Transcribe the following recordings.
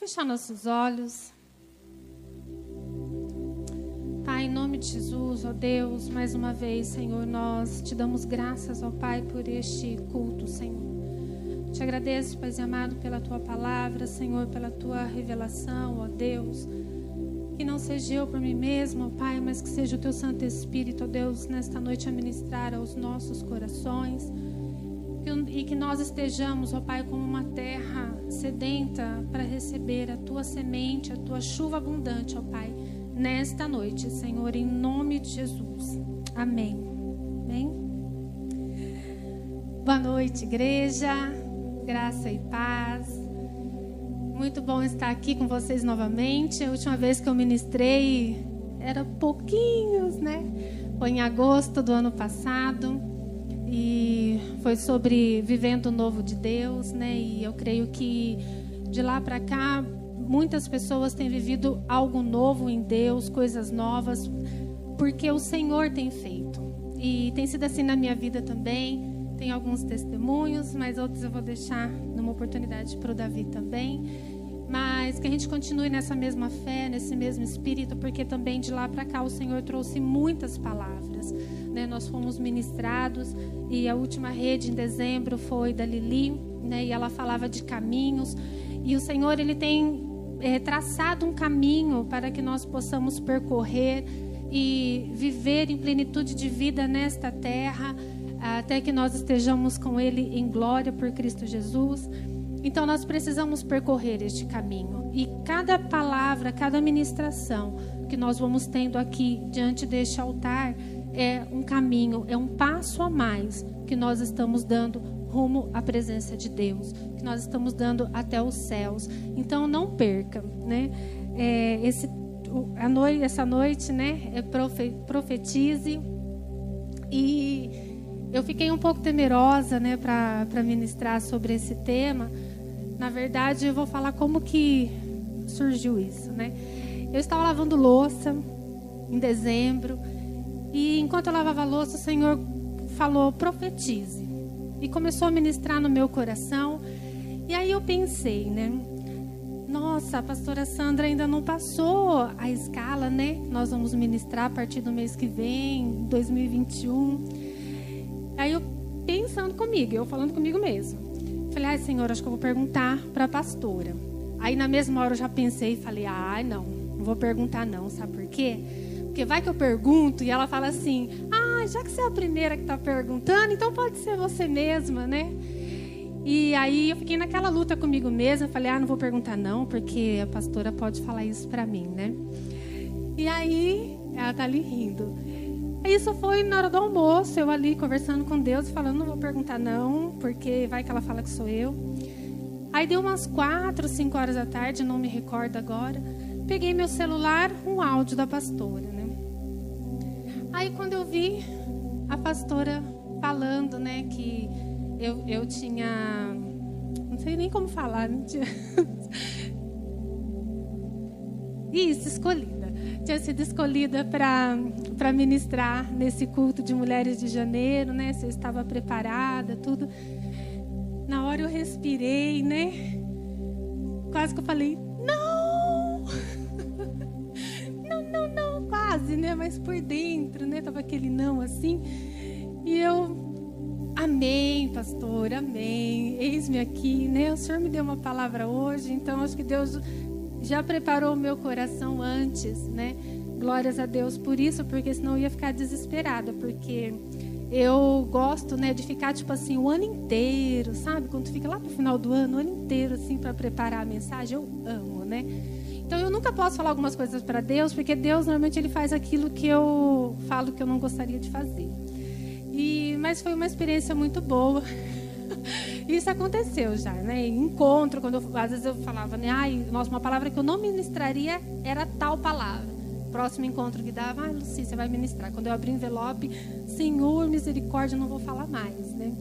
Fechar nossos olhos. Pai, em nome de Jesus, ó Deus, mais uma vez, Senhor, nós te damos graças, ó Pai, por este culto, Senhor. Te agradeço, Pai amado, pela tua palavra, Senhor, pela tua revelação, ó Deus. Que não seja eu por mim mesmo, ó Pai, mas que seja o teu Santo Espírito, ó Deus, nesta noite a ministrar aos nossos corações e que nós estejamos, ó Pai, como uma terra sedenta para receber a tua semente, a tua chuva abundante, ó Pai, nesta noite, Senhor, em nome de Jesus. Amém. Amém. Boa noite, igreja. Graça e paz. Muito bom estar aqui com vocês novamente. A última vez que eu ministrei era pouquinhos, né? Foi em agosto do ano passado e foi sobre vivendo o novo de Deus, né? E eu creio que de lá para cá muitas pessoas têm vivido algo novo em Deus, coisas novas, porque o Senhor tem feito. E tem sido assim na minha vida também. Tem alguns testemunhos, mas outros eu vou deixar numa oportunidade para o Davi também. Mas que a gente continue nessa mesma fé, nesse mesmo espírito, porque também de lá para cá o Senhor trouxe muitas palavras né, nós fomos ministrados e a última rede em dezembro foi da Lili, né, e ela falava de caminhos e o Senhor ele tem é, traçado um caminho para que nós possamos percorrer e viver em plenitude de vida nesta terra até que nós estejamos com Ele em glória por Cristo Jesus. Então nós precisamos percorrer este caminho e cada palavra, cada ministração que nós vamos tendo aqui diante deste altar é um caminho, é um passo a mais que nós estamos dando rumo à presença de Deus, que nós estamos dando até os céus. Então não perca, né? É, esse, a noite, essa noite, né? É profe, profetize e eu fiquei um pouco temerosa, né, para ministrar sobre esse tema. Na verdade, eu vou falar como que surgiu isso, né? Eu estava lavando louça em dezembro e enquanto eu lavava a louça, o Senhor falou: profetize. E começou a ministrar no meu coração. E aí eu pensei, né? Nossa, a pastora Sandra ainda não passou a escala, né? Nós vamos ministrar a partir do mês que vem, 2021. Aí eu pensando comigo, eu falando comigo mesmo. Falei, ai, Senhor, acho que eu vou perguntar para a pastora. Aí na mesma hora eu já pensei e falei, ai, não, não vou perguntar não, sabe por quê? Porque vai que eu pergunto e ela fala assim: Ah, já que você é a primeira que está perguntando, então pode ser você mesma, né? E aí eu fiquei naquela luta comigo mesma. Falei: Ah, não vou perguntar não, porque a pastora pode falar isso para mim, né? E aí ela tá ali rindo. Isso foi na hora do almoço, eu ali conversando com Deus, falando: Não vou perguntar não, porque vai que ela fala que sou eu. Aí deu umas quatro, cinco horas da tarde, não me recordo agora. Peguei meu celular, um áudio da pastora, né? Aí quando eu vi a pastora falando, né, que eu, eu tinha. Não sei nem como falar. Né? Isso, escolhida. Tinha sido escolhida para ministrar nesse culto de mulheres de janeiro, né? Se eu estava preparada, tudo. Na hora eu respirei, né? Quase que eu falei, né? Mas por dentro, né? Tava aquele não assim. E eu, amém, pastor, amém. Eis-me aqui, né? O Senhor me deu uma palavra hoje, então acho que Deus já preparou o meu coração antes, né? Glórias a Deus por isso, porque senão eu ia ficar desesperada, porque eu gosto, né, de ficar tipo assim o ano inteiro, sabe? Quando fica lá no final do ano, o ano inteiro assim para preparar a mensagem, eu amo, né? Então eu nunca posso falar algumas coisas para Deus, porque Deus normalmente ele faz aquilo que eu falo que eu não gostaria de fazer. E mas foi uma experiência muito boa. Isso aconteceu já, né? Encontro, quando eu, às vezes eu falava, né? Ai, nossa, uma palavra que eu não ministraria era tal palavra. Próximo encontro que dava, ah, Luci, você vai ministrar. Quando eu abri o envelope, Senhor, misericórdia, não vou falar mais, né?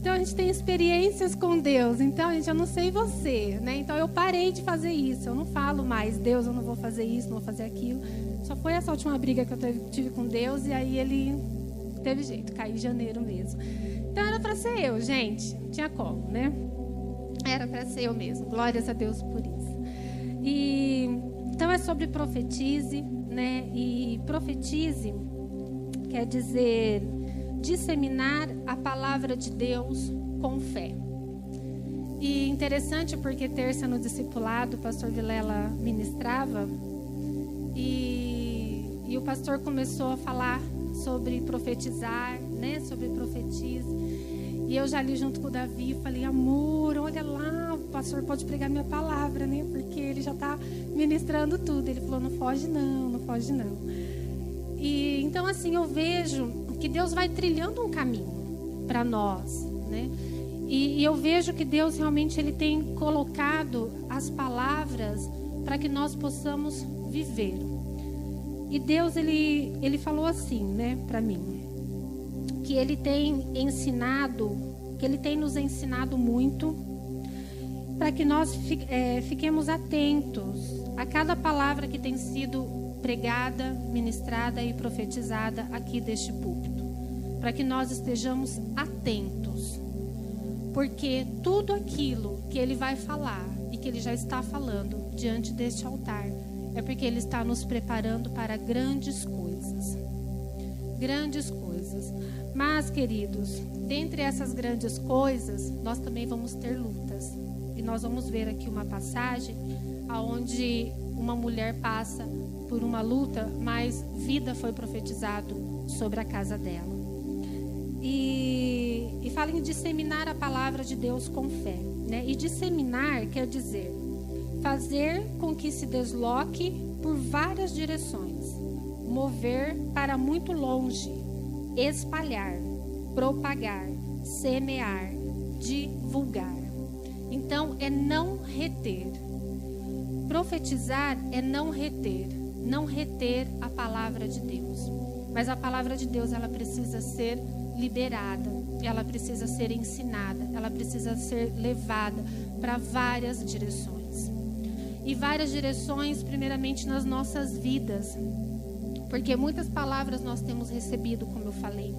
Então a gente tem experiências com Deus. Então, gente, eu não sei você, né? Então eu parei de fazer isso. Eu não falo mais, Deus, eu não vou fazer isso, não vou fazer aquilo. Só foi essa última briga que eu tive com Deus e aí ele teve jeito, caí em janeiro mesmo. Então era para ser eu, gente. Tinha como, né? Era para ser eu mesmo. Glórias a Deus por isso. E então é sobre profetize, né? E profetize quer dizer disseminar a palavra de Deus com fé. E interessante porque terça no discipulado o pastor Vilela ministrava e, e o pastor começou a falar sobre profetizar, né? Sobre profetize. E eu já li junto com o Davi, falei, amor, olha lá, o pastor pode pregar minha palavra, né? Porque ele já está ministrando tudo. Ele falou, não foge não, não foge não. E então assim eu vejo que Deus vai trilhando um caminho para nós, né? E, e, eu vejo que Deus realmente ele tem colocado as palavras para que nós possamos viver. E Deus ele ele falou assim, né, para mim, que ele tem ensinado, que ele tem nos ensinado muito para que nós é, fiquemos atentos a cada palavra que tem sido pregada, ministrada e profetizada aqui deste púlpito, para que nós estejamos atentos porque tudo aquilo que ele vai falar e que ele já está falando diante deste altar é porque ele está nos preparando para grandes coisas. Grandes coisas. Mas, queridos, dentre essas grandes coisas, nós também vamos ter lutas. E nós vamos ver aqui uma passagem aonde uma mulher passa por uma luta, mas vida foi profetizado sobre a casa dela. E, e fala em disseminar a palavra de Deus com fé. Né? E disseminar quer dizer fazer com que se desloque por várias direções, mover para muito longe, espalhar, propagar, semear, divulgar. Então é não reter. Profetizar é não reter, não reter a palavra de Deus. Mas a palavra de Deus ela precisa ser liberada, ela precisa ser ensinada, ela precisa ser levada para várias direções. E várias direções, primeiramente nas nossas vidas, porque muitas palavras nós temos recebido, como eu falei,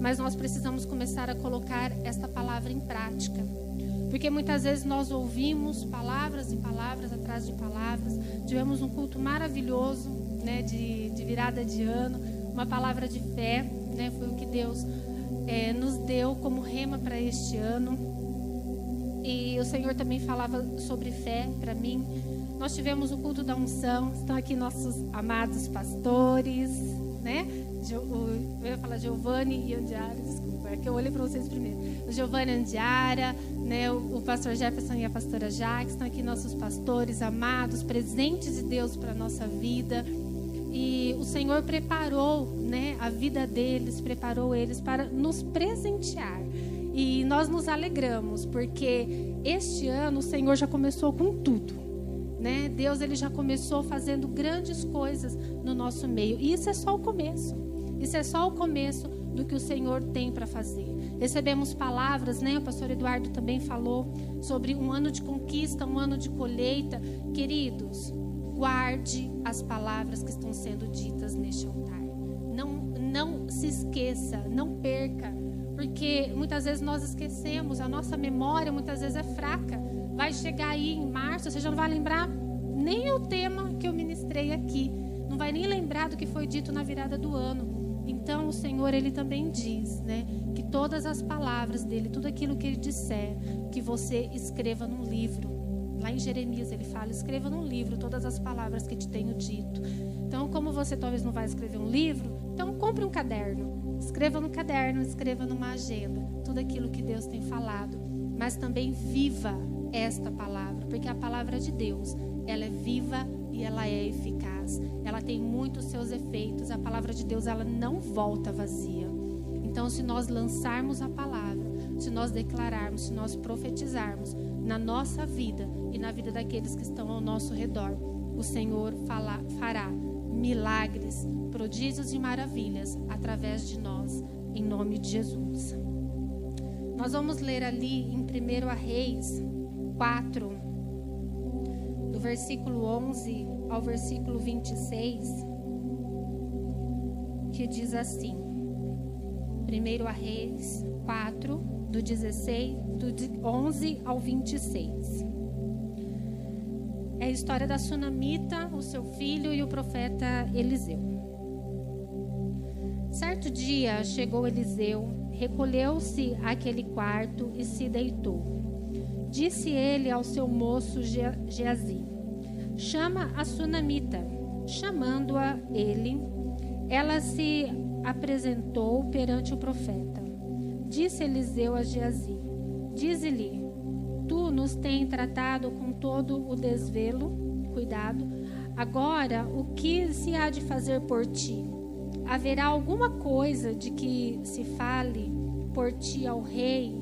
mas nós precisamos começar a colocar esta palavra em prática. Porque muitas vezes nós ouvimos palavras e palavras atrás de palavras. Tivemos um culto maravilhoso, né, de, de virada de ano, uma palavra de fé, né, foi o que Deus é, nos deu como rema para este ano. E o Senhor também falava sobre fé para mim. Nós tivemos o culto da unção, estão aqui nossos amados pastores, né? Eu ia falar Giovanni e Andiara, desculpa, é que eu olhei para vocês primeiro. O Giovanni Andiara, né? O, pastor Jefferson e a pastora Jaques, estão aqui nossos pastores amados, presentes de Deus para a nossa vida. O Senhor preparou, né, a vida deles, preparou eles para nos presentear. E nós nos alegramos, porque este ano o Senhor já começou com tudo. Né? Deus ele já começou fazendo grandes coisas no nosso meio. E isso é só o começo. Isso é só o começo do que o Senhor tem para fazer. Recebemos palavras, né? O pastor Eduardo também falou sobre um ano de conquista, um ano de colheita. Queridos, guarde as palavras que estão sendo ditas neste altar. Não, não se esqueça, não perca, porque muitas vezes nós esquecemos, a nossa memória muitas vezes é fraca. Vai chegar aí em março, você já não vai lembrar nem o tema que eu ministrei aqui, não vai nem lembrar do que foi dito na virada do ano. Então o Senhor ele também diz, né, que todas as palavras dele, tudo aquilo que ele disser, que você escreva num livro Lá em Jeremias ele fala: escreva num livro todas as palavras que te tenho dito. Então, como você talvez não vai escrever um livro, então compre um caderno. Escreva no caderno, escreva numa agenda tudo aquilo que Deus tem falado, mas também viva esta palavra, porque a palavra de Deus, ela é viva e ela é eficaz. Ela tem muitos seus efeitos. A palavra de Deus, ela não volta vazia. Então, se nós lançarmos a palavra, se nós declararmos, se nós profetizarmos na nossa vida, e na vida daqueles que estão ao nosso redor. O Senhor fala, fará milagres, prodígios e maravilhas através de nós, em nome de Jesus. Nós vamos ler ali em 1 a Reis 4, do versículo 11 ao versículo 26, que diz assim: 1 a Reis 4, do 16, do 11 ao 26. É a história da sunamita, o seu filho e o profeta Eliseu. Certo dia chegou Eliseu, recolheu-se àquele quarto e se deitou. Disse ele ao seu moço Geazi: Chama a sunamita. Chamando-a ele, ela se apresentou perante o profeta. Disse Eliseu a Geazi: Dize-lhe: nos tens tratado com todo o desvelo, cuidado. Agora, o que se há de fazer por ti? Haverá alguma coisa de que se fale por ti ao rei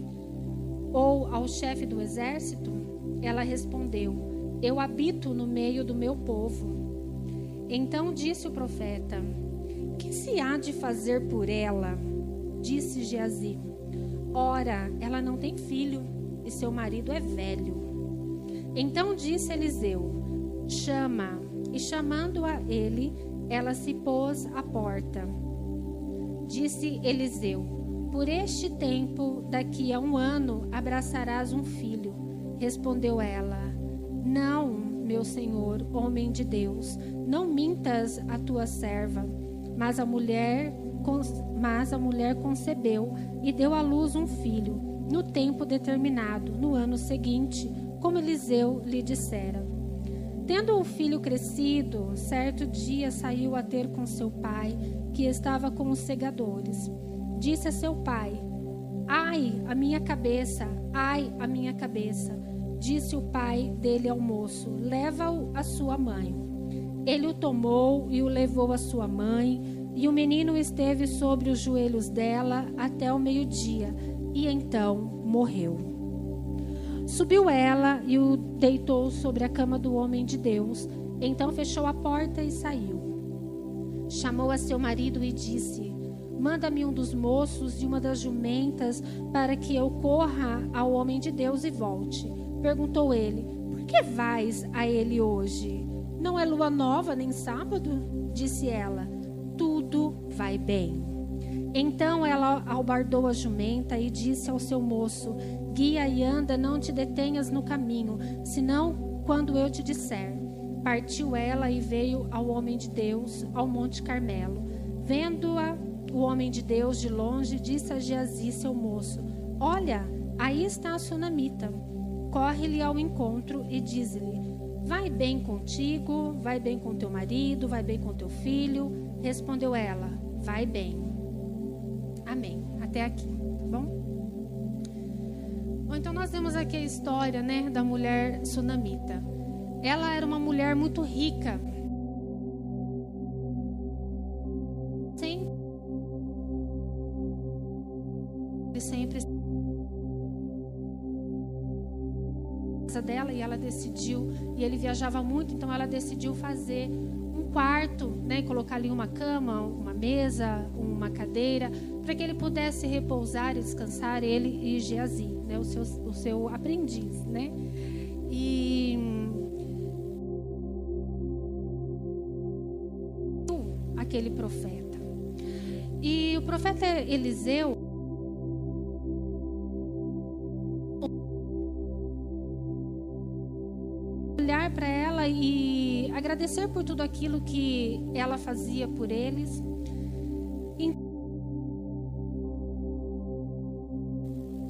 ou ao chefe do exército? Ela respondeu: Eu habito no meio do meu povo. Então disse o profeta: Que se há de fazer por ela? Disse Geazi: Ora, ela não tem filho e seu marido é velho. Então disse Eliseu: Chama. E chamando-a ele, ela se pôs à porta. Disse Eliseu: Por este tempo, daqui a um ano, abraçarás um filho. Respondeu ela: Não, meu senhor, homem de Deus, não mintas a tua serva. Mas a mulher mas a mulher concebeu e deu à luz um filho, no tempo determinado, no ano seguinte, como Eliseu lhe dissera. Tendo o filho crescido, certo dia saiu a ter com seu pai, que estava com os segadores. Disse a seu pai: Ai, a minha cabeça, ai, a minha cabeça. Disse o pai dele ao moço: Leva-o à sua mãe. Ele o tomou e o levou à sua mãe. E o menino esteve sobre os joelhos dela até o meio-dia, e então morreu. Subiu ela e o deitou sobre a cama do homem de Deus. Então fechou a porta e saiu. Chamou a seu marido e disse: Manda-me um dos moços e uma das jumentas para que eu corra ao homem de Deus e volte. Perguntou ele: Por que vais a ele hoje? Não é lua nova nem sábado? Disse ela tudo vai bem. Então ela albardou a jumenta e disse ao seu moço: Guia e anda, não te detenhas no caminho, senão quando eu te disser. Partiu ela e veio ao homem de Deus, ao Monte Carmelo. Vendo-a, o homem de Deus de longe disse a Geazi, seu moço: Olha, aí está a sunamita. Corre-lhe ao encontro e diz-lhe: Vai bem contigo, vai bem com teu marido, vai bem com teu filho Respondeu ela: Vai bem. Amém. Até aqui, tá bom? Bom, então nós temos aqui a história, né, da mulher sunamita. Ela era uma mulher muito rica. Sim. Sempre dela e ela decidiu e ele viajava muito, então ela decidiu fazer quarto, né, colocar ali uma cama, uma mesa, uma cadeira, para que ele pudesse repousar e descansar, ele e Geazi, né, o, seu, o seu aprendiz. Né? E aquele profeta. E o profeta Eliseu olhar para ela e agradecer por tudo aquilo que ela fazia por eles. E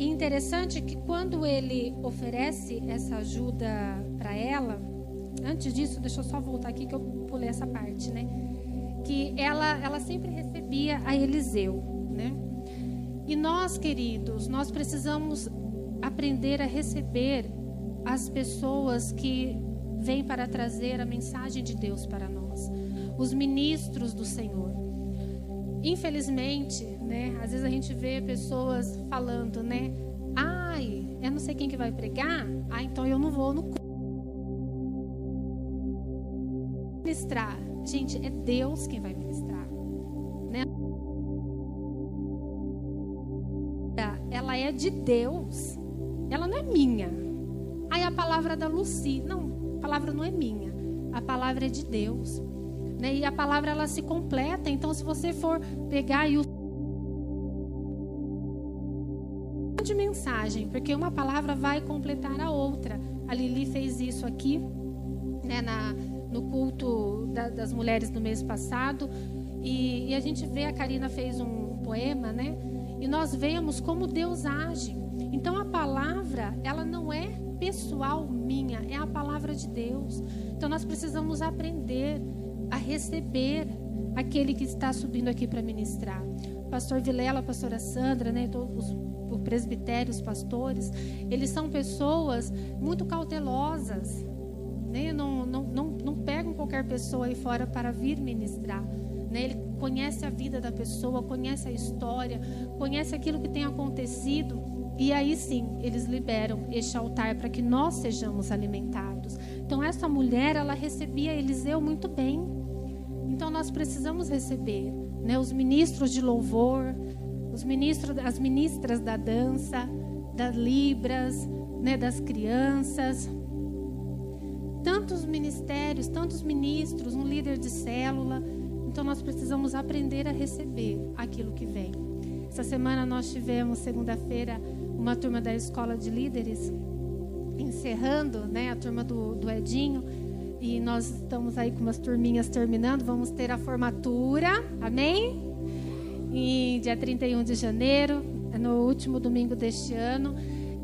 interessante que quando ele oferece essa ajuda para ela, antes disso, deixa eu só voltar aqui que eu pulei essa parte, né? Que ela, ela sempre recebia a Eliseu, né? E nós, queridos, nós precisamos aprender a receber as pessoas que vem para trazer a mensagem de Deus para nós, os ministros do Senhor. Infelizmente, né, às vezes a gente vê pessoas falando, né, ai, eu não sei quem que vai pregar, ah, então eu não vou no ministrar. Gente, é Deus quem vai ministrar, né? Ela é de Deus. Ela não é minha. Aí a palavra da Luci, não, a palavra não é minha, a palavra é de Deus. Né? E a palavra ela se completa. Então, se você for pegar e o de mensagem, porque uma palavra vai completar a outra. A Lili fez isso aqui, né, na, no culto da, das mulheres no mês passado. E, e, a gente vê, a Karina fez um poema, né? E nós vemos como Deus age. Então a palavra, ela não é pessoal minha, é a palavra de Deus. Então nós precisamos aprender a receber aquele que está subindo aqui para ministrar. Pastor Vilela, pastora Sandra, né, todos o presbitério, os pastores, eles são pessoas muito cautelosas, né? Não, não, não, não pegam qualquer pessoa aí fora para vir ministrar. Né? Ele conhece a vida da pessoa, conhece a história, conhece aquilo que tem acontecido. E aí sim, eles liberam este altar para que nós sejamos alimentados. Então, essa mulher, ela recebia Eliseu muito bem. Então, nós precisamos receber né, os ministros de louvor, os ministros, as ministras da dança, das libras, né, das crianças, tantos ministérios, tantos ministros, um líder de célula. Então nós precisamos aprender a receber aquilo que vem. Essa semana nós tivemos, segunda-feira, uma turma da escola de líderes, encerrando, né, a turma do, do Edinho. E nós estamos aí com umas turminhas terminando. Vamos ter a formatura, amém? em dia 31 de janeiro, no último domingo deste ano.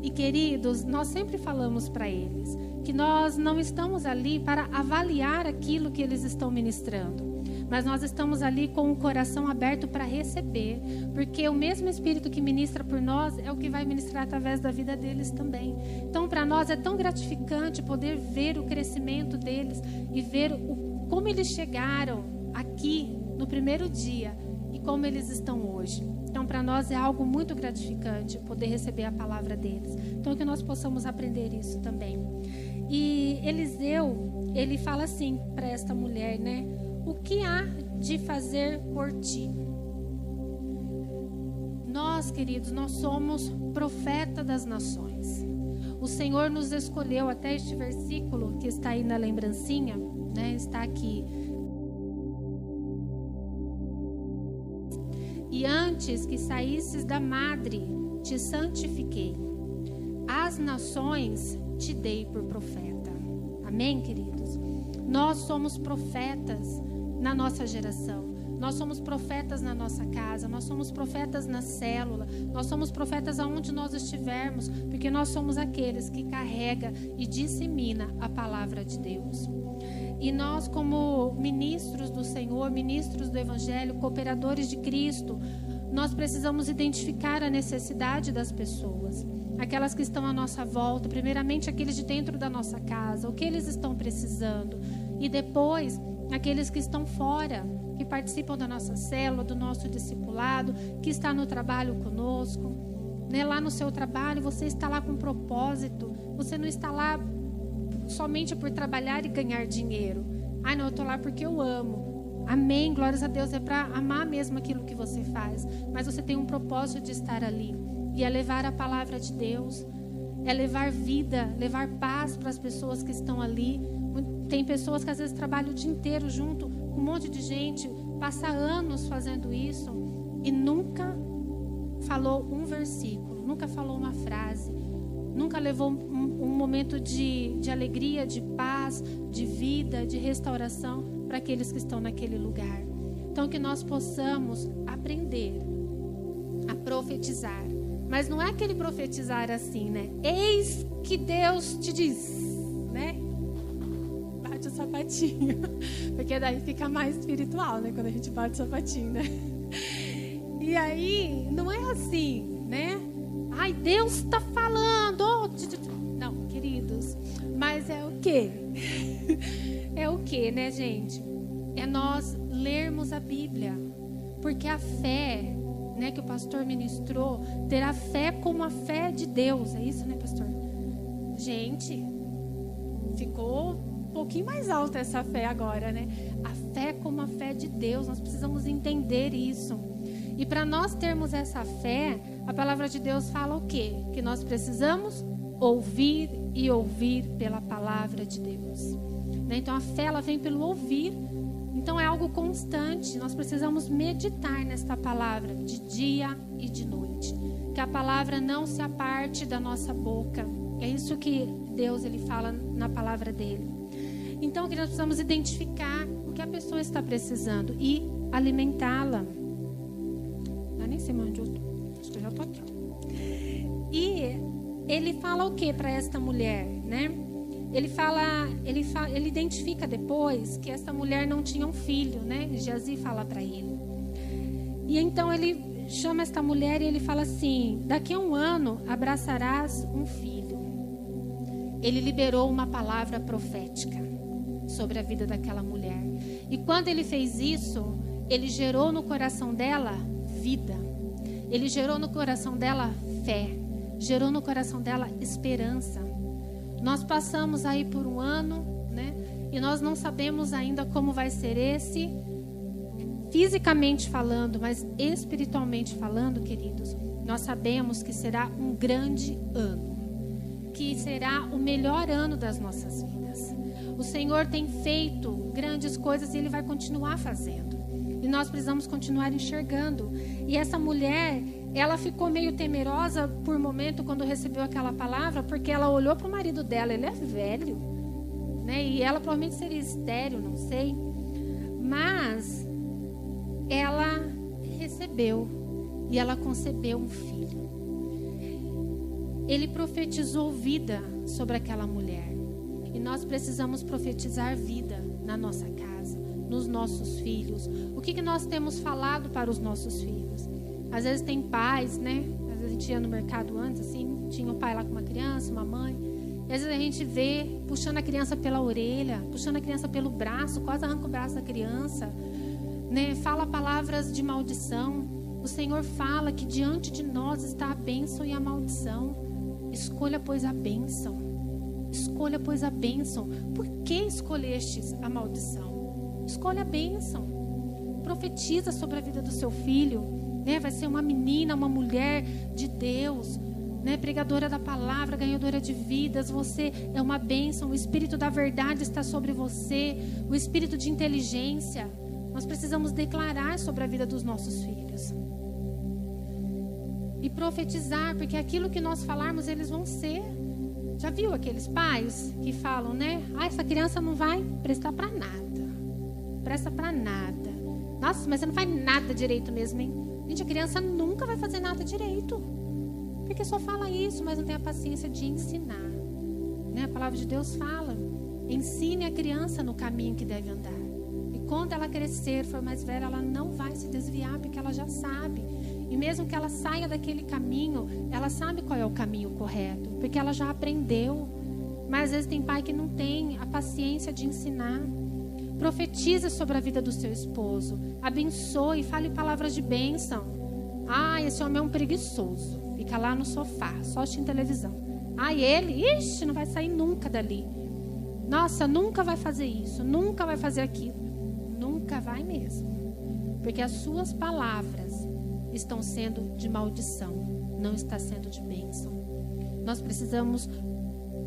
E queridos, nós sempre falamos para eles que nós não estamos ali para avaliar aquilo que eles estão ministrando, mas nós estamos ali com o coração aberto para receber, porque o mesmo Espírito que ministra por nós é o que vai ministrar através da vida deles também. Então, para nós é tão gratificante poder ver o crescimento deles e ver o, como eles chegaram aqui no primeiro dia como eles estão hoje. Então, para nós é algo muito gratificante poder receber a palavra deles. Então, que nós possamos aprender isso também. E Eliseu, ele fala assim para esta mulher, né? O que há de fazer por ti? Nós, queridos, nós somos profeta das nações. O Senhor nos escolheu até este versículo que está aí na lembrancinha, né? Está aqui E antes que saísses da madre, te santifiquei. As nações te dei por profeta. Amém, queridos? Nós somos profetas na nossa geração. Nós somos profetas na nossa casa, nós somos profetas na célula, nós somos profetas aonde nós estivermos, porque nós somos aqueles que carrega e dissemina a palavra de Deus. E nós, como ministros do Senhor, ministros do Evangelho, cooperadores de Cristo, nós precisamos identificar a necessidade das pessoas, aquelas que estão à nossa volta, primeiramente aqueles de dentro da nossa casa, o que eles estão precisando, e depois aqueles que estão fora, que participam da nossa célula, do nosso discipulado, que está no trabalho conosco. Né? Lá no seu trabalho, você está lá com propósito, você não está lá somente por trabalhar e ganhar dinheiro. Ai, não, eu estou lá porque eu amo. Amém, glórias a Deus. É para amar mesmo aquilo que você faz. Mas você tem um propósito de estar ali. E é levar a palavra de Deus. É levar vida, levar paz para as pessoas que estão ali. Tem pessoas que às vezes trabalham o dia inteiro junto com um monte de gente, passa anos fazendo isso e nunca falou um versículo, nunca falou uma frase, nunca levou um, um momento de, de alegria, de paz, de vida, de restauração para aqueles que estão naquele lugar. Então, que nós possamos aprender a profetizar. Mas não é aquele profetizar assim, né? Eis que Deus te diz, sapatinho. Porque daí fica mais espiritual, né? Quando a gente bate o sapatinho, né? E aí, não é assim, né? Ai, Deus está falando. Não, queridos. Mas é o quê? é o quê, né, gente? É nós lermos a Bíblia. Porque a fé, né, que o pastor ministrou, ter a fé como a fé de Deus. É isso, né, pastor? Gente, ficou pouquinho mais alta essa fé agora, né? A fé como a fé de Deus. Nós precisamos entender isso. E para nós termos essa fé, a palavra de Deus fala o quê? Que nós precisamos ouvir e ouvir pela palavra de Deus. Né? Então a fé ela vem pelo ouvir. Então é algo constante. Nós precisamos meditar nesta palavra de dia e de noite. Que a palavra não se aparte da nossa boca. É isso que Deus ele fala na palavra dele. Então, nós precisamos identificar o que a pessoa está precisando e alimentá-la. Eu nem sei onde eu. Acho que eu já tô aqui. E ele fala o que para esta mulher, né? Ele fala, ele, fala, ele identifica depois que esta mulher não tinha um filho, né? Jazi fala para ele. E então ele chama esta mulher e ele fala assim: daqui a um ano abraçarás um filho. Ele liberou uma palavra profética sobre a vida daquela mulher. E quando ele fez isso, ele gerou no coração dela vida. Ele gerou no coração dela fé. Gerou no coração dela esperança. Nós passamos aí por um ano, né? E nós não sabemos ainda como vai ser esse, fisicamente falando, mas espiritualmente falando, queridos, nós sabemos que será um grande ano, que será o melhor ano das nossas vidas. O Senhor tem feito grandes coisas e Ele vai continuar fazendo. E nós precisamos continuar enxergando. E essa mulher, ela ficou meio temerosa por momento quando recebeu aquela palavra, porque ela olhou para o marido dela, ele é velho, né? E ela provavelmente seria estéreo, não sei. Mas ela recebeu e ela concebeu um filho. Ele profetizou vida sobre aquela mulher. Nós precisamos profetizar vida na nossa casa, nos nossos filhos. O que, que nós temos falado para os nossos filhos? Às vezes tem pais, né? Às vezes a gente ia no mercado antes, assim, tinha um pai lá com uma criança, uma mãe. E às vezes a gente vê puxando a criança pela orelha, puxando a criança pelo braço, quase arranca o braço da criança. Né? Fala palavras de maldição. O Senhor fala que diante de nós está a bênção e a maldição. Escolha, pois, a bênção. Escolha, pois, a bênção. Por que escolhestes a maldição? Escolha a bênção. Profetiza sobre a vida do seu filho né? Vai ser uma menina, uma mulher de Deus, né? Pregadora da palavra, ganhadora de vidas. Você é uma bênção. O Espírito da verdade está sobre você. O Espírito de inteligência. Nós precisamos declarar sobre a vida dos nossos filhos. E profetizar, porque aquilo que nós falarmos, eles vão ser. Já viu aqueles pais que falam, né? Ah, essa criança não vai prestar para nada. Presta para nada. Nossa, mas você não faz nada direito mesmo, hein? Gente, a criança nunca vai fazer nada direito. Porque só fala isso, mas não tem a paciência de ensinar. Né? A palavra de Deus fala: ensine a criança no caminho que deve andar. E quando ela crescer, for mais velha, ela não vai se desviar, porque ela já sabe. E mesmo que ela saia daquele caminho, ela sabe qual é o caminho correto, porque ela já aprendeu. Mas às vezes tem pai que não tem a paciência de ensinar. Profetiza sobre a vida do seu esposo. Abençoe, fale palavras de bênção. Ah, esse homem é um preguiçoso. Fica lá no sofá, só assistindo televisão. Ah, ele, ixi, não vai sair nunca dali. Nossa, nunca vai fazer isso, nunca vai fazer aquilo. Nunca vai mesmo. Porque as suas palavras estão sendo de maldição, não está sendo de bênção. Nós precisamos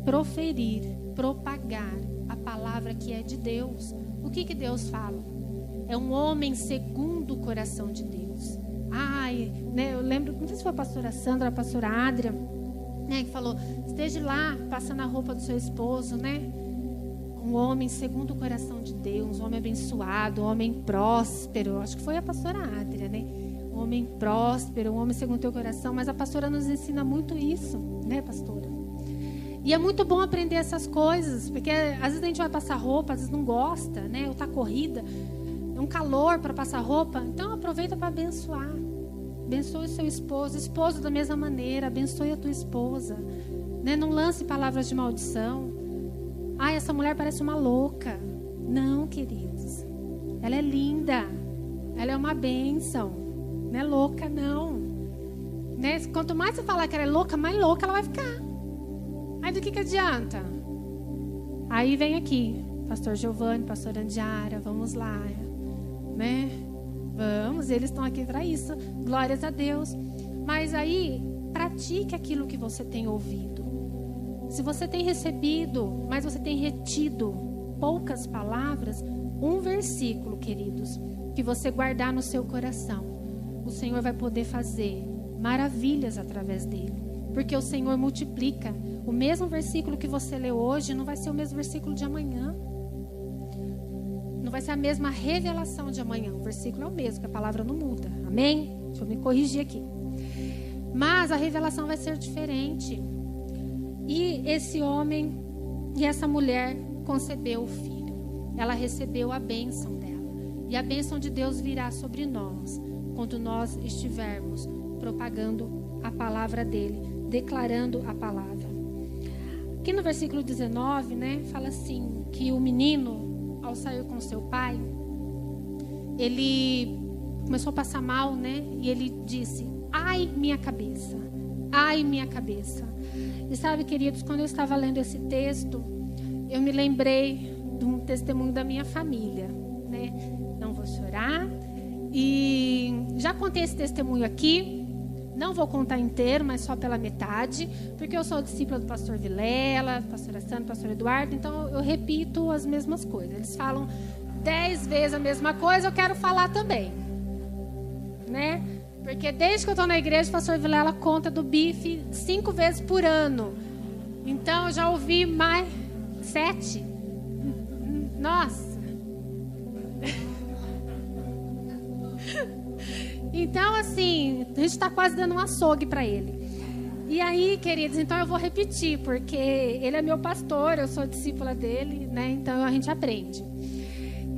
proferir, propagar a palavra que é de Deus. O que, que Deus fala? É um homem segundo o coração de Deus. Ai, né, eu lembro, não sei se foi a pastora Sandra, a pastora Adria, né, que falou: esteja lá passando a roupa do seu esposo, né? Um homem segundo o coração de Deus, um homem abençoado, um homem próspero. Acho que foi a pastora Adria, né? Um homem próspero, um homem segundo o teu coração. Mas a pastora nos ensina muito isso, né, pastora? E é muito bom aprender essas coisas, porque às vezes a gente vai passar roupa, às vezes não gosta, né? Ou tá corrida, é um calor para passar roupa. Então aproveita para abençoar. Abençoe seu esposo, esposo da mesma maneira, abençoe a tua esposa. Né? Não lance palavras de maldição. Ai, essa mulher parece uma louca. Não, queridos. Ela é linda. Ela é uma bênção. Não é louca, não. Né? Quanto mais você falar que ela é louca, mais louca ela vai ficar. Aí do que, que adianta? Aí vem aqui, pastor Giovanni, pastor Andiara, vamos lá, né? Vamos, eles estão aqui para isso. Glórias a Deus. Mas aí, pratique aquilo que você tem ouvido. Se você tem recebido, mas você tem retido poucas palavras, um versículo, queridos, que você guardar no seu coração, o Senhor vai poder fazer maravilhas através dele. Porque o Senhor multiplica. O mesmo versículo que você leu hoje não vai ser o mesmo versículo de amanhã. Não vai ser a mesma revelação de amanhã. O versículo é o mesmo, que a palavra não muda. Amém? Deixa eu me corrigir aqui. Mas a revelação vai ser diferente. E esse homem e essa mulher concebeu o filho. Ela recebeu a bênção dela. E a bênção de Deus virá sobre nós quando nós estivermos propagando a palavra dele, declarando a palavra. Aqui no versículo 19, né, fala assim: que o menino, ao sair com seu pai, ele começou a passar mal, né? E ele disse: Ai, minha cabeça, ai, minha cabeça. E sabe, queridos, quando eu estava lendo esse texto, eu me lembrei de um testemunho da minha família, né? Não vou chorar. E já contei esse testemunho aqui, não vou contar inteiro, mas só pela metade, porque eu sou discípula do pastor Vilela, pastora Sandra, pastor Eduardo, então eu repito as mesmas coisas. Eles falam dez vezes a mesma coisa, eu quero falar também. Né? Porque desde que eu estou na igreja, o pastor Vilela conta do bife cinco vezes por ano. Então eu já ouvi mais sete. Nossa. Então, assim, a gente está quase dando um açougue para ele. E aí, queridos, então eu vou repetir, porque ele é meu pastor, eu sou discípula dele, né? Então a gente aprende.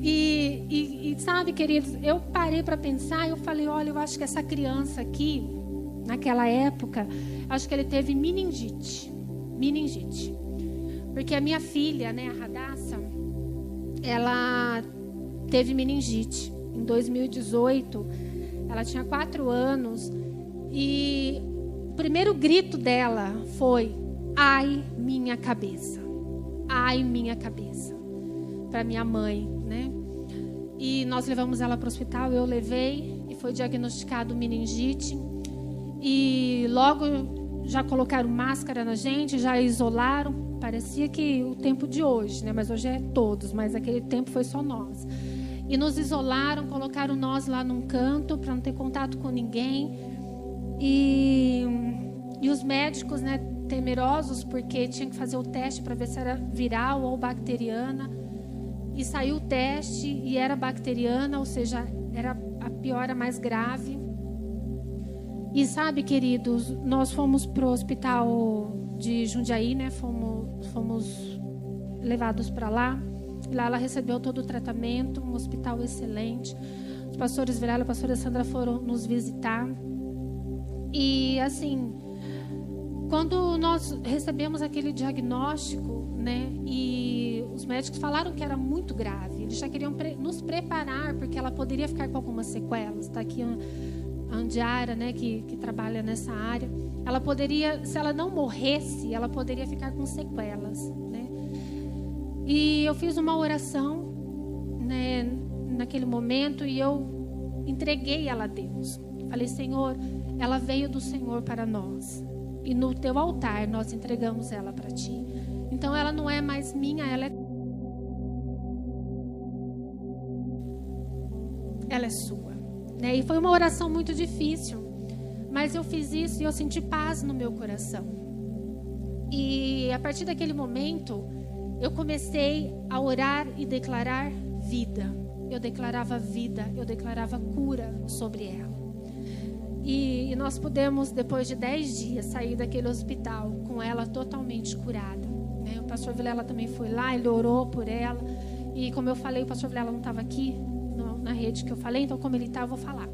E, e, e sabe, queridos, eu parei para pensar e eu falei: olha, eu acho que essa criança aqui, naquela época, acho que ele teve meningite. Meningite. Porque a minha filha, né, a Radassa, ela teve meningite. Em 2018, ela tinha quatro anos e o primeiro grito dela foi: ai, minha cabeça. Ai, minha cabeça. Para minha mãe, né? E nós levamos ela para o hospital, eu levei e foi diagnosticado meningite. E logo já colocaram máscara na gente, já isolaram. Parecia que o tempo de hoje, né? Mas hoje é todos, mas aquele tempo foi só nós. E nos isolaram, colocaram nós lá num canto para não ter contato com ninguém. E, e os médicos, né, temerosos, porque tinham que fazer o teste para ver se era viral ou bacteriana. E saiu o teste e era bacteriana, ou seja, era a pior, a mais grave. E sabe, queridos, nós fomos para o hospital de Jundiaí, né? Fomos, fomos levados para lá. Lá ela recebeu todo o tratamento, um hospital excelente. Os pastores Virala e a pastora Sandra foram nos visitar. E assim, quando nós recebemos aquele diagnóstico, né, e os médicos falaram que era muito grave, eles já queriam pre nos preparar porque ela poderia ficar com algumas sequelas. Está aqui a Andiara, né, que, que trabalha nessa área. Ela poderia, se ela não morresse, ela poderia ficar com sequelas. E eu fiz uma oração né, naquele momento e eu entreguei ela a Deus. Falei, Senhor, ela veio do Senhor para nós. E no teu altar nós entregamos ela para ti. Então ela não é mais minha, ela é. Ela é sua. Né? E foi uma oração muito difícil. Mas eu fiz isso e eu senti paz no meu coração. E a partir daquele momento, eu comecei a orar e declarar vida. Eu declarava vida, eu declarava cura sobre ela. E, e nós pudemos, depois de dez dias, sair daquele hospital com ela totalmente curada. Né? O pastor Vilela também foi lá, ele orou por ela. E como eu falei, o pastor Vilela não estava aqui no, na rede que eu falei, então como ele está, eu vou falar.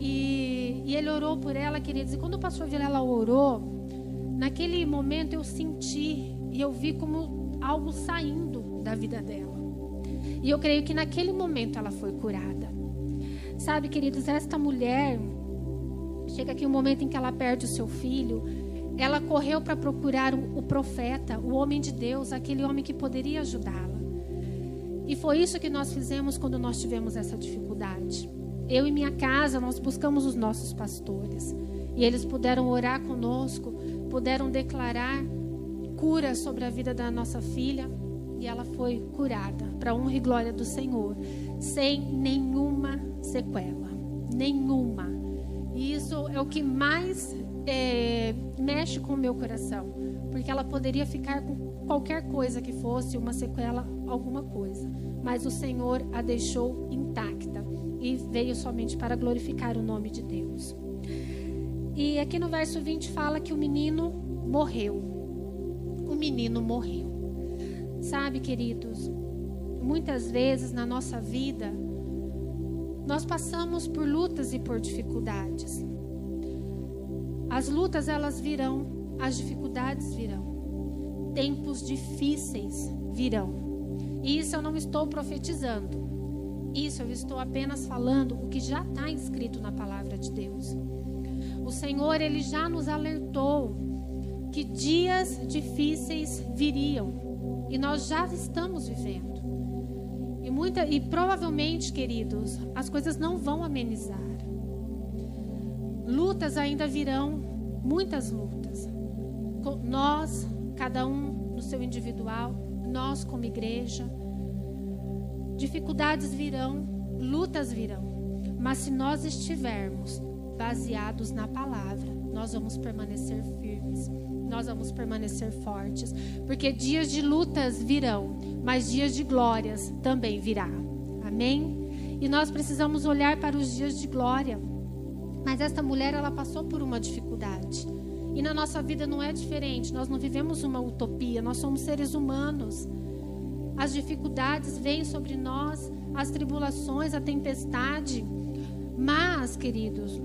E, e ele orou por ela, queridos. E quando o pastor Vilela orou, naquele momento eu senti e eu vi como algo saindo da vida dela. E eu creio que naquele momento ela foi curada. Sabe, queridos, esta mulher, chega aqui um momento em que ela perde o seu filho, ela correu para procurar o, profeta, o homem de Deus, aquele homem que poderia ajudá-la. E foi isso que nós fizemos quando nós tivemos essa dificuldade. Eu e minha casa, nós buscamos os nossos pastores. E eles puderam orar conosco, puderam declarar cura sobre a vida da nossa filha e ela foi curada para honra e glória do Senhor, sem nenhuma sequela, nenhuma. E isso é o que mais é, mexe com o meu coração, porque ela poderia ficar com qualquer coisa que fosse, uma sequela, alguma coisa. Mas o Senhor a deixou intacta e veio somente para glorificar o nome de Deus. E aqui no verso 20 fala que o menino morreu. Menino morreu. Sabe, queridos, muitas vezes na nossa vida, nós passamos por lutas e por dificuldades. As lutas elas virão, as dificuldades virão. Tempos difíceis virão. E isso eu não estou profetizando. Isso eu estou apenas falando o que já está escrito na palavra de Deus. O Senhor, ele já nos alertou que dias difíceis viriam e nós já estamos vivendo. E muita e provavelmente, queridos, as coisas não vão amenizar. Lutas ainda virão, muitas lutas. Nós, cada um no seu individual, nós como igreja, dificuldades virão, lutas virão. Mas se nós estivermos baseados na palavra, nós vamos permanecer firmes, nós vamos permanecer fortes, porque dias de lutas virão, mas dias de glórias também virá. Amém? E nós precisamos olhar para os dias de glória. Mas esta mulher, ela passou por uma dificuldade. E na nossa vida não é diferente. Nós não vivemos uma utopia, nós somos seres humanos. As dificuldades vêm sobre nós, as tribulações, a tempestade. Mas, queridos,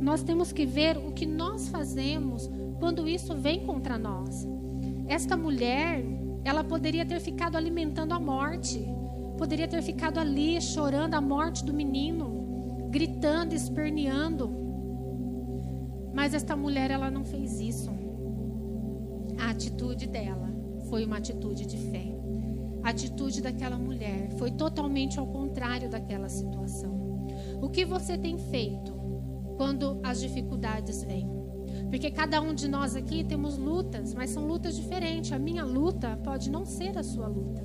nós temos que ver o que nós fazemos quando isso vem contra nós. Esta mulher, ela poderia ter ficado alimentando a morte, poderia ter ficado ali chorando a morte do menino, gritando, esperneando. Mas esta mulher, ela não fez isso. A atitude dela foi uma atitude de fé. A atitude daquela mulher foi totalmente ao contrário daquela situação. O que você tem feito quando as dificuldades vêm. Porque cada um de nós aqui temos lutas, mas são lutas diferentes. A minha luta pode não ser a sua luta.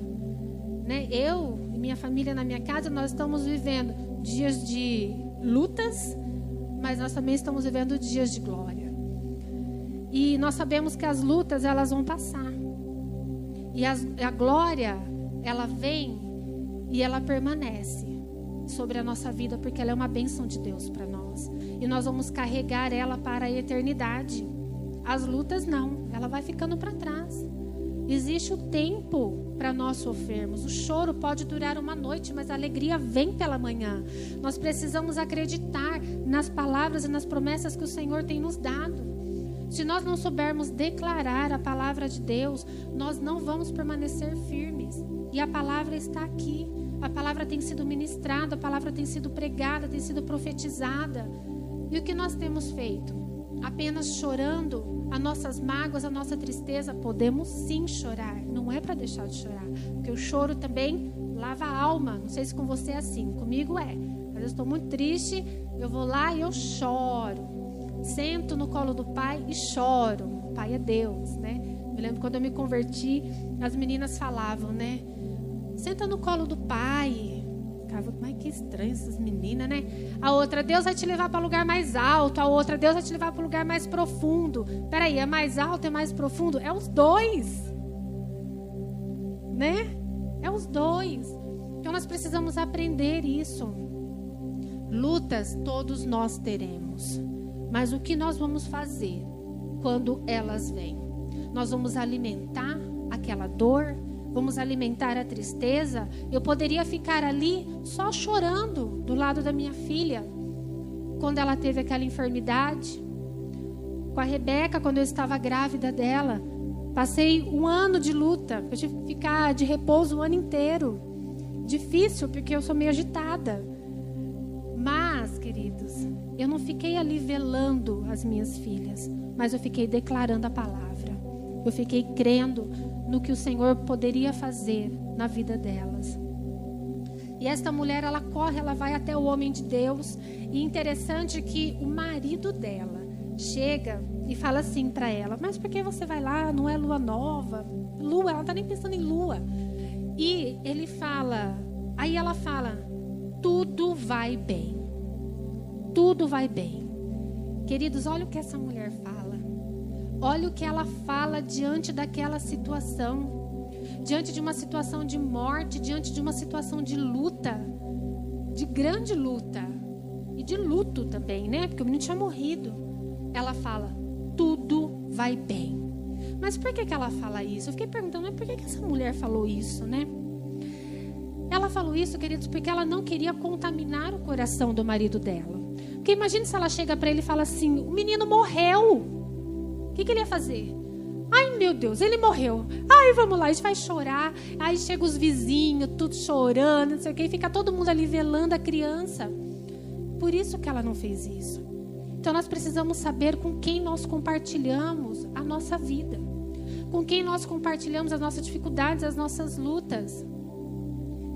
Né? Eu e minha família na minha casa, nós estamos vivendo dias de lutas, mas nós também estamos vivendo dias de glória. E nós sabemos que as lutas elas vão passar. E as, a glória, ela vem e ela permanece sobre a nossa vida, porque ela é uma bênção de Deus para nós. E nós vamos carregar ela para a eternidade. As lutas não, ela vai ficando para trás. Existe o tempo para nós sofrermos. O choro pode durar uma noite, mas a alegria vem pela manhã. Nós precisamos acreditar nas palavras e nas promessas que o Senhor tem nos dado. Se nós não soubermos declarar a palavra de Deus, nós não vamos permanecer firmes. E a palavra está aqui. A palavra tem sido ministrada, a palavra tem sido pregada, tem sido profetizada. E o que nós temos feito? Apenas chorando as nossas mágoas, a nossa tristeza? Podemos sim chorar, não é para deixar de chorar, porque o choro também lava a alma. Não sei se com você é assim, comigo é. Às vezes estou muito triste, eu vou lá e eu choro. Sento no colo do pai e choro. O pai é Deus, né? Me lembro quando eu me converti, as meninas falavam, né? Senta no colo do pai. Ficava, mas que estranho essas meninas, né? A outra, Deus vai te levar para lugar mais alto. A outra, Deus vai te levar para lugar mais profundo. Peraí, é mais alto, é mais profundo? É os dois. Né? É os dois. Então nós precisamos aprender isso. Lutas todos nós teremos. Mas o que nós vamos fazer quando elas vêm? Nós vamos alimentar aquela dor, vamos alimentar a tristeza, eu poderia ficar ali só chorando do lado da minha filha, quando ela teve aquela enfermidade. Com a Rebeca, quando eu estava grávida dela, passei um ano de luta, eu tive que ficar de repouso o ano inteiro. Difícil, porque eu sou meio agitada. Mas, queridos, eu não fiquei ali velando as minhas filhas, mas eu fiquei declarando a palavra. Eu fiquei crendo no que o Senhor poderia fazer na vida delas. E esta mulher, ela corre, ela vai até o homem de Deus. E interessante que o marido dela chega e fala assim para ela: Mas por que você vai lá? Não é lua nova? Lua, ela não está nem pensando em lua. E ele fala, aí ela fala: Tudo vai bem. Tudo vai bem. Queridos, olha o que essa mulher fala. Olha o que ela fala diante daquela situação. Diante de uma situação de morte, diante de uma situação de luta, de grande luta e de luto também, né? Porque o menino tinha morrido. Ela fala: tudo vai bem. Mas por que, que ela fala isso? Eu fiquei perguntando, por que, que essa mulher falou isso, né? Ela falou isso, queridos, porque ela não queria contaminar o coração do marido dela. Porque imagine se ela chega para ele e fala assim: o menino morreu. O que, que ele ia fazer? Ai, meu Deus, ele morreu. Ai, vamos lá, a gente vai chorar. Aí chega os vizinhos, tudo chorando, não sei o quê, e fica todo mundo ali velando a criança. Por isso que ela não fez isso. Então nós precisamos saber com quem nós compartilhamos a nossa vida. Com quem nós compartilhamos as nossas dificuldades, as nossas lutas.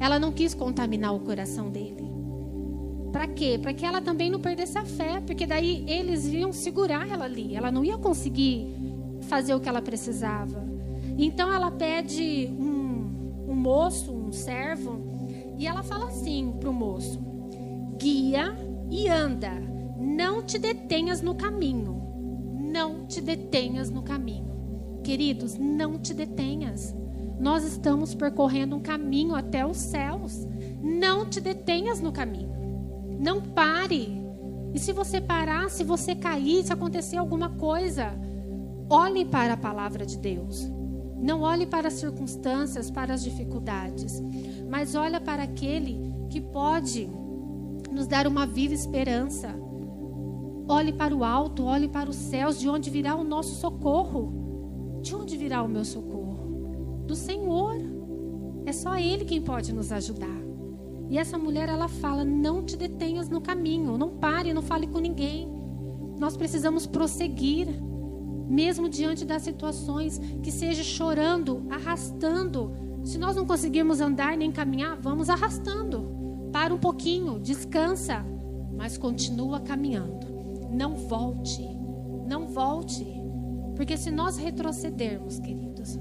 Ela não quis contaminar o coração dele. Para quê? Para que ela também não perdesse a fé, porque daí eles iam segurar ela ali. Ela não ia conseguir fazer o que ela precisava. Então ela pede um, um moço, um servo, e ela fala assim para o moço: guia e anda, não te detenhas no caminho. Não te detenhas no caminho. Queridos, não te detenhas. Nós estamos percorrendo um caminho até os céus. Não te detenhas no caminho. Não pare. E se você parar, se você cair, se acontecer alguma coisa, olhe para a palavra de Deus. Não olhe para as circunstâncias, para as dificuldades, mas olhe para aquele que pode nos dar uma viva esperança. Olhe para o alto, olhe para os céus, de onde virá o nosso socorro. De onde virá o meu socorro? Do Senhor. É só Ele quem pode nos ajudar. E essa mulher, ela fala: não te detenhas no caminho, não pare, não fale com ninguém. Nós precisamos prosseguir, mesmo diante das situações, que seja chorando, arrastando. Se nós não conseguirmos andar nem caminhar, vamos arrastando. Para um pouquinho, descansa, mas continua caminhando. Não volte, não volte. Porque se nós retrocedermos, queridos,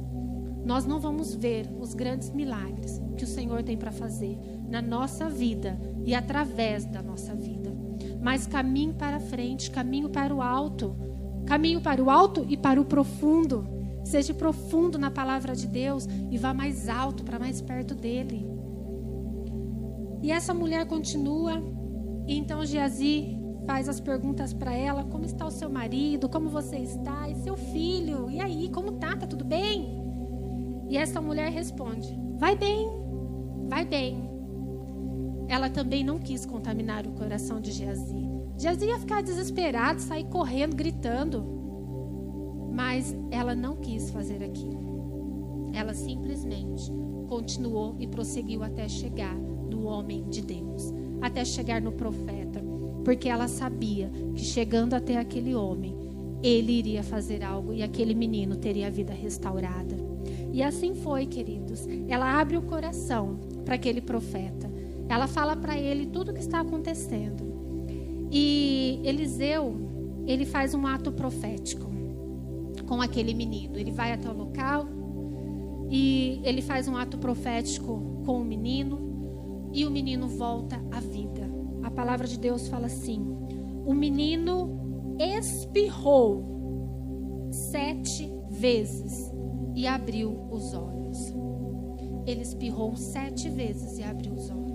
nós não vamos ver os grandes milagres que o Senhor tem para fazer na nossa vida e através da nossa vida. Mas caminho para frente, caminho para o alto, caminho para o alto e para o profundo. Seja profundo na palavra de Deus e vá mais alto, para mais perto dele. E essa mulher continua, e então Geazi faz as perguntas para ela: como está o seu marido? Como você está? E seu filho? E aí, como tá? Tá tudo bem? E essa mulher responde: vai bem, vai bem. Ela também não quis contaminar o coração de Geazi. Geazi ia ficar desesperado, sair correndo, gritando. Mas ela não quis fazer aquilo. Ela simplesmente continuou e prosseguiu até chegar no homem de Deus, até chegar no profeta, porque ela sabia que chegando até aquele homem, ele iria fazer algo e aquele menino teria a vida restaurada. E assim foi, queridos. Ela abre o coração para aquele profeta. Ela fala para ele tudo o que está acontecendo. E Eliseu, ele faz um ato profético com aquele menino. Ele vai até o local e ele faz um ato profético com o menino e o menino volta à vida. A palavra de Deus fala assim: o menino espirrou sete vezes e abriu os olhos. Ele espirrou sete vezes e abriu os olhos.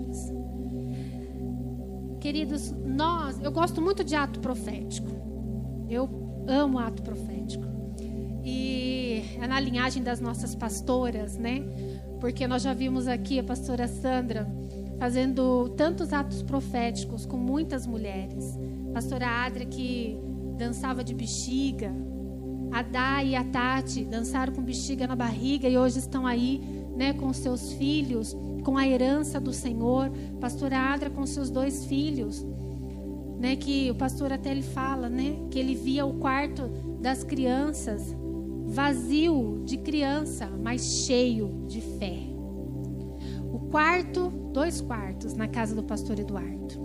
Queridos, nós, eu gosto muito de ato profético. Eu amo ato profético. E é na linhagem das nossas pastoras, né? Porque nós já vimos aqui a pastora Sandra fazendo tantos atos proféticos com muitas mulheres. Pastora Adria que dançava de bexiga. A Dai e a Tati dançaram com bexiga na barriga e hoje estão aí, né, com seus filhos com a herança do Senhor. Pastora Adra com seus dois filhos, né? Que o pastor até ele fala, né? Que ele via o quarto das crianças vazio de criança, mas cheio de fé. O quarto, dois quartos na casa do pastor Eduardo.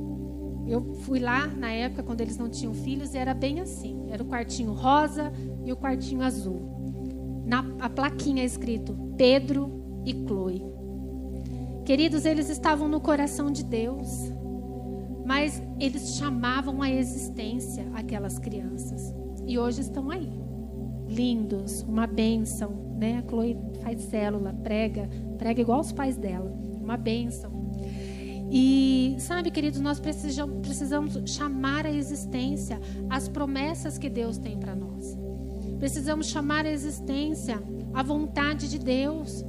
Eu fui lá na época quando eles não tinham filhos e era bem assim. Era o quartinho rosa e o quartinho azul. Na a plaquinha escrito Pedro e Chloe. Queridos, eles estavam no coração de Deus, mas eles chamavam a existência aquelas crianças e hoje estão aí. lindos, uma bênção, né? A Chloe faz célula, prega, prega igual os pais dela, uma bênção. E sabe, queridos, nós precisamos, precisamos chamar à existência as promessas que Deus tem para nós. Precisamos chamar à existência a vontade de Deus.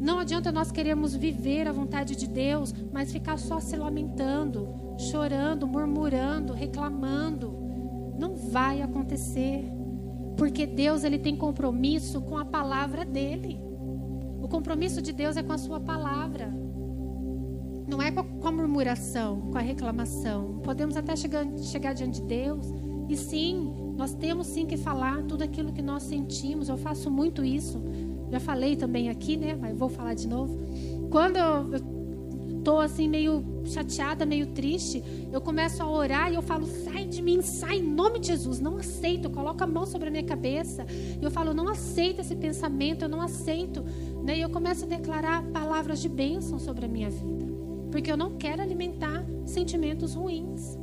Não adianta nós queremos viver a vontade de Deus, mas ficar só se lamentando, chorando, murmurando, reclamando. Não vai acontecer. Porque Deus ele tem compromisso com a palavra dele. O compromisso de Deus é com a sua palavra. Não é com a murmuração, com a reclamação. Podemos até chegar, chegar diante de Deus e sim, nós temos sim que falar tudo aquilo que nós sentimos. Eu faço muito isso. Já falei também aqui, né? Mas vou falar de novo. Quando eu estou assim meio chateada, meio triste, eu começo a orar e eu falo: sai de mim, sai em nome de Jesus. Não aceito. Eu coloco a mão sobre a minha cabeça e eu falo: não aceito esse pensamento, eu não aceito. Né? E eu começo a declarar palavras de bênção sobre a minha vida, porque eu não quero alimentar sentimentos ruins.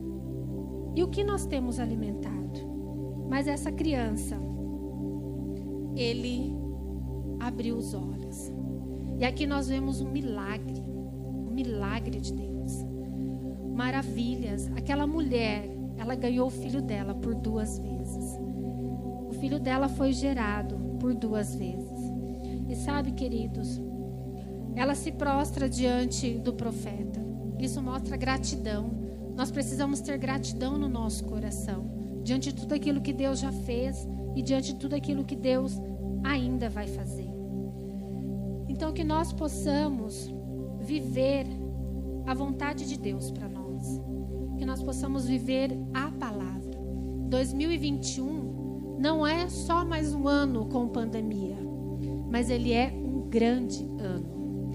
E o que nós temos alimentado? Mas essa criança, ele abriu os olhos. E aqui nós vemos um milagre, um milagre de Deus. Maravilhas. Aquela mulher, ela ganhou o filho dela por duas vezes. O filho dela foi gerado por duas vezes. E sabe, queridos, ela se prostra diante do profeta. Isso mostra gratidão. Nós precisamos ter gratidão no nosso coração, diante de tudo aquilo que Deus já fez e diante de tudo aquilo que Deus ainda vai fazer. Então, que nós possamos viver a vontade de Deus para nós. Que nós possamos viver a palavra. 2021 não é só mais um ano com pandemia, mas ele é um grande ano.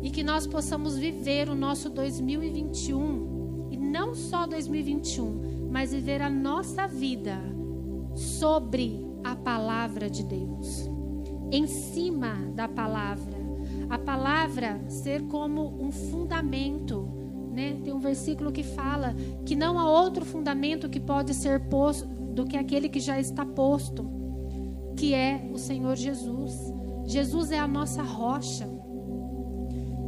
E que nós possamos viver o nosso 2021 e não só 2021, mas viver a nossa vida sobre a palavra de Deus, em cima da palavra a palavra ser como um fundamento. Né? Tem um versículo que fala que não há outro fundamento que pode ser posto do que aquele que já está posto, que é o Senhor Jesus. Jesus é a nossa rocha.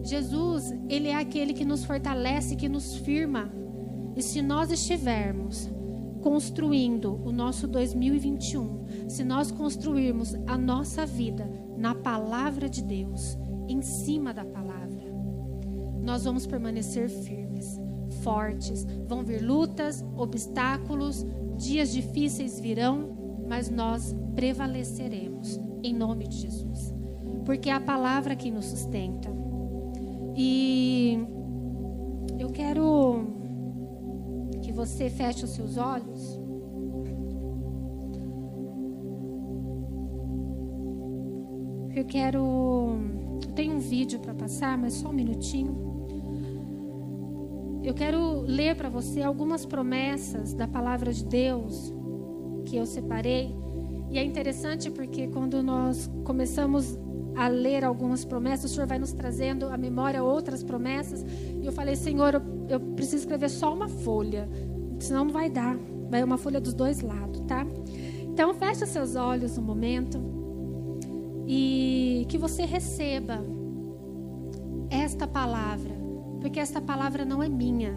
Jesus, ele é aquele que nos fortalece, que nos firma. E se nós estivermos construindo o nosso 2021, se nós construirmos a nossa vida na palavra de Deus, em cima da palavra, nós vamos permanecer firmes, fortes. Vão vir lutas, obstáculos, dias difíceis virão, mas nós prevaleceremos em nome de Jesus, porque é a palavra que nos sustenta. E eu quero que você feche os seus olhos. Eu quero tem um vídeo para passar, mas só um minutinho. Eu quero ler para você algumas promessas da palavra de Deus que eu separei. E é interessante porque quando nós começamos a ler algumas promessas, o Senhor vai nos trazendo à memória outras promessas. E eu falei, Senhor, eu, eu preciso escrever só uma folha, senão não vai dar. Vai uma folha dos dois lados, tá? Então, feche seus olhos um momento e que você receba esta palavra, porque esta palavra não é minha,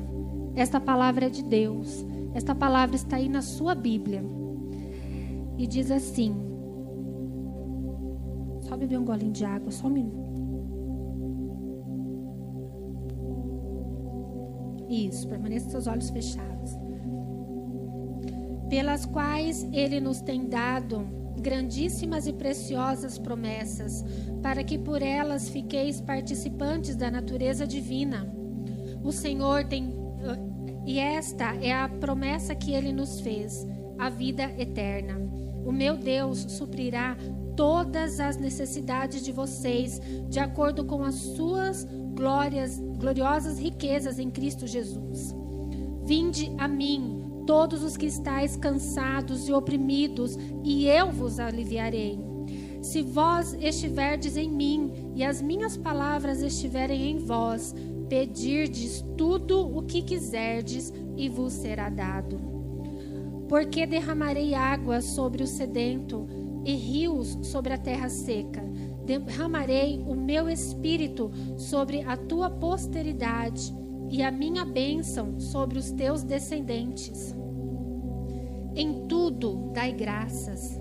esta palavra é de Deus. Esta palavra está aí na sua Bíblia. E diz assim: Só beber um golinho de água, só um minuto. Isso, permaneça seus olhos fechados. Pelas quais ele nos tem dado grandíssimas e preciosas promessas, para que por elas fiqueis participantes da natureza divina. O Senhor tem e esta é a promessa que ele nos fez, a vida eterna. O meu Deus suprirá todas as necessidades de vocês, de acordo com as suas glórias, gloriosas riquezas em Cristo Jesus. Vinde a mim, todos os que estáis cansados e oprimidos, e eu vos aliviarei. Se vós estiverdes em mim e as minhas palavras estiverem em vós, pedirdes tudo o que quiserdes e vos será dado. Porque derramarei água sobre o sedento, e rios sobre a terra seca. Derramarei o meu espírito sobre a tua posteridade e a minha bênção sobre os teus descendentes. Em tudo dai graças.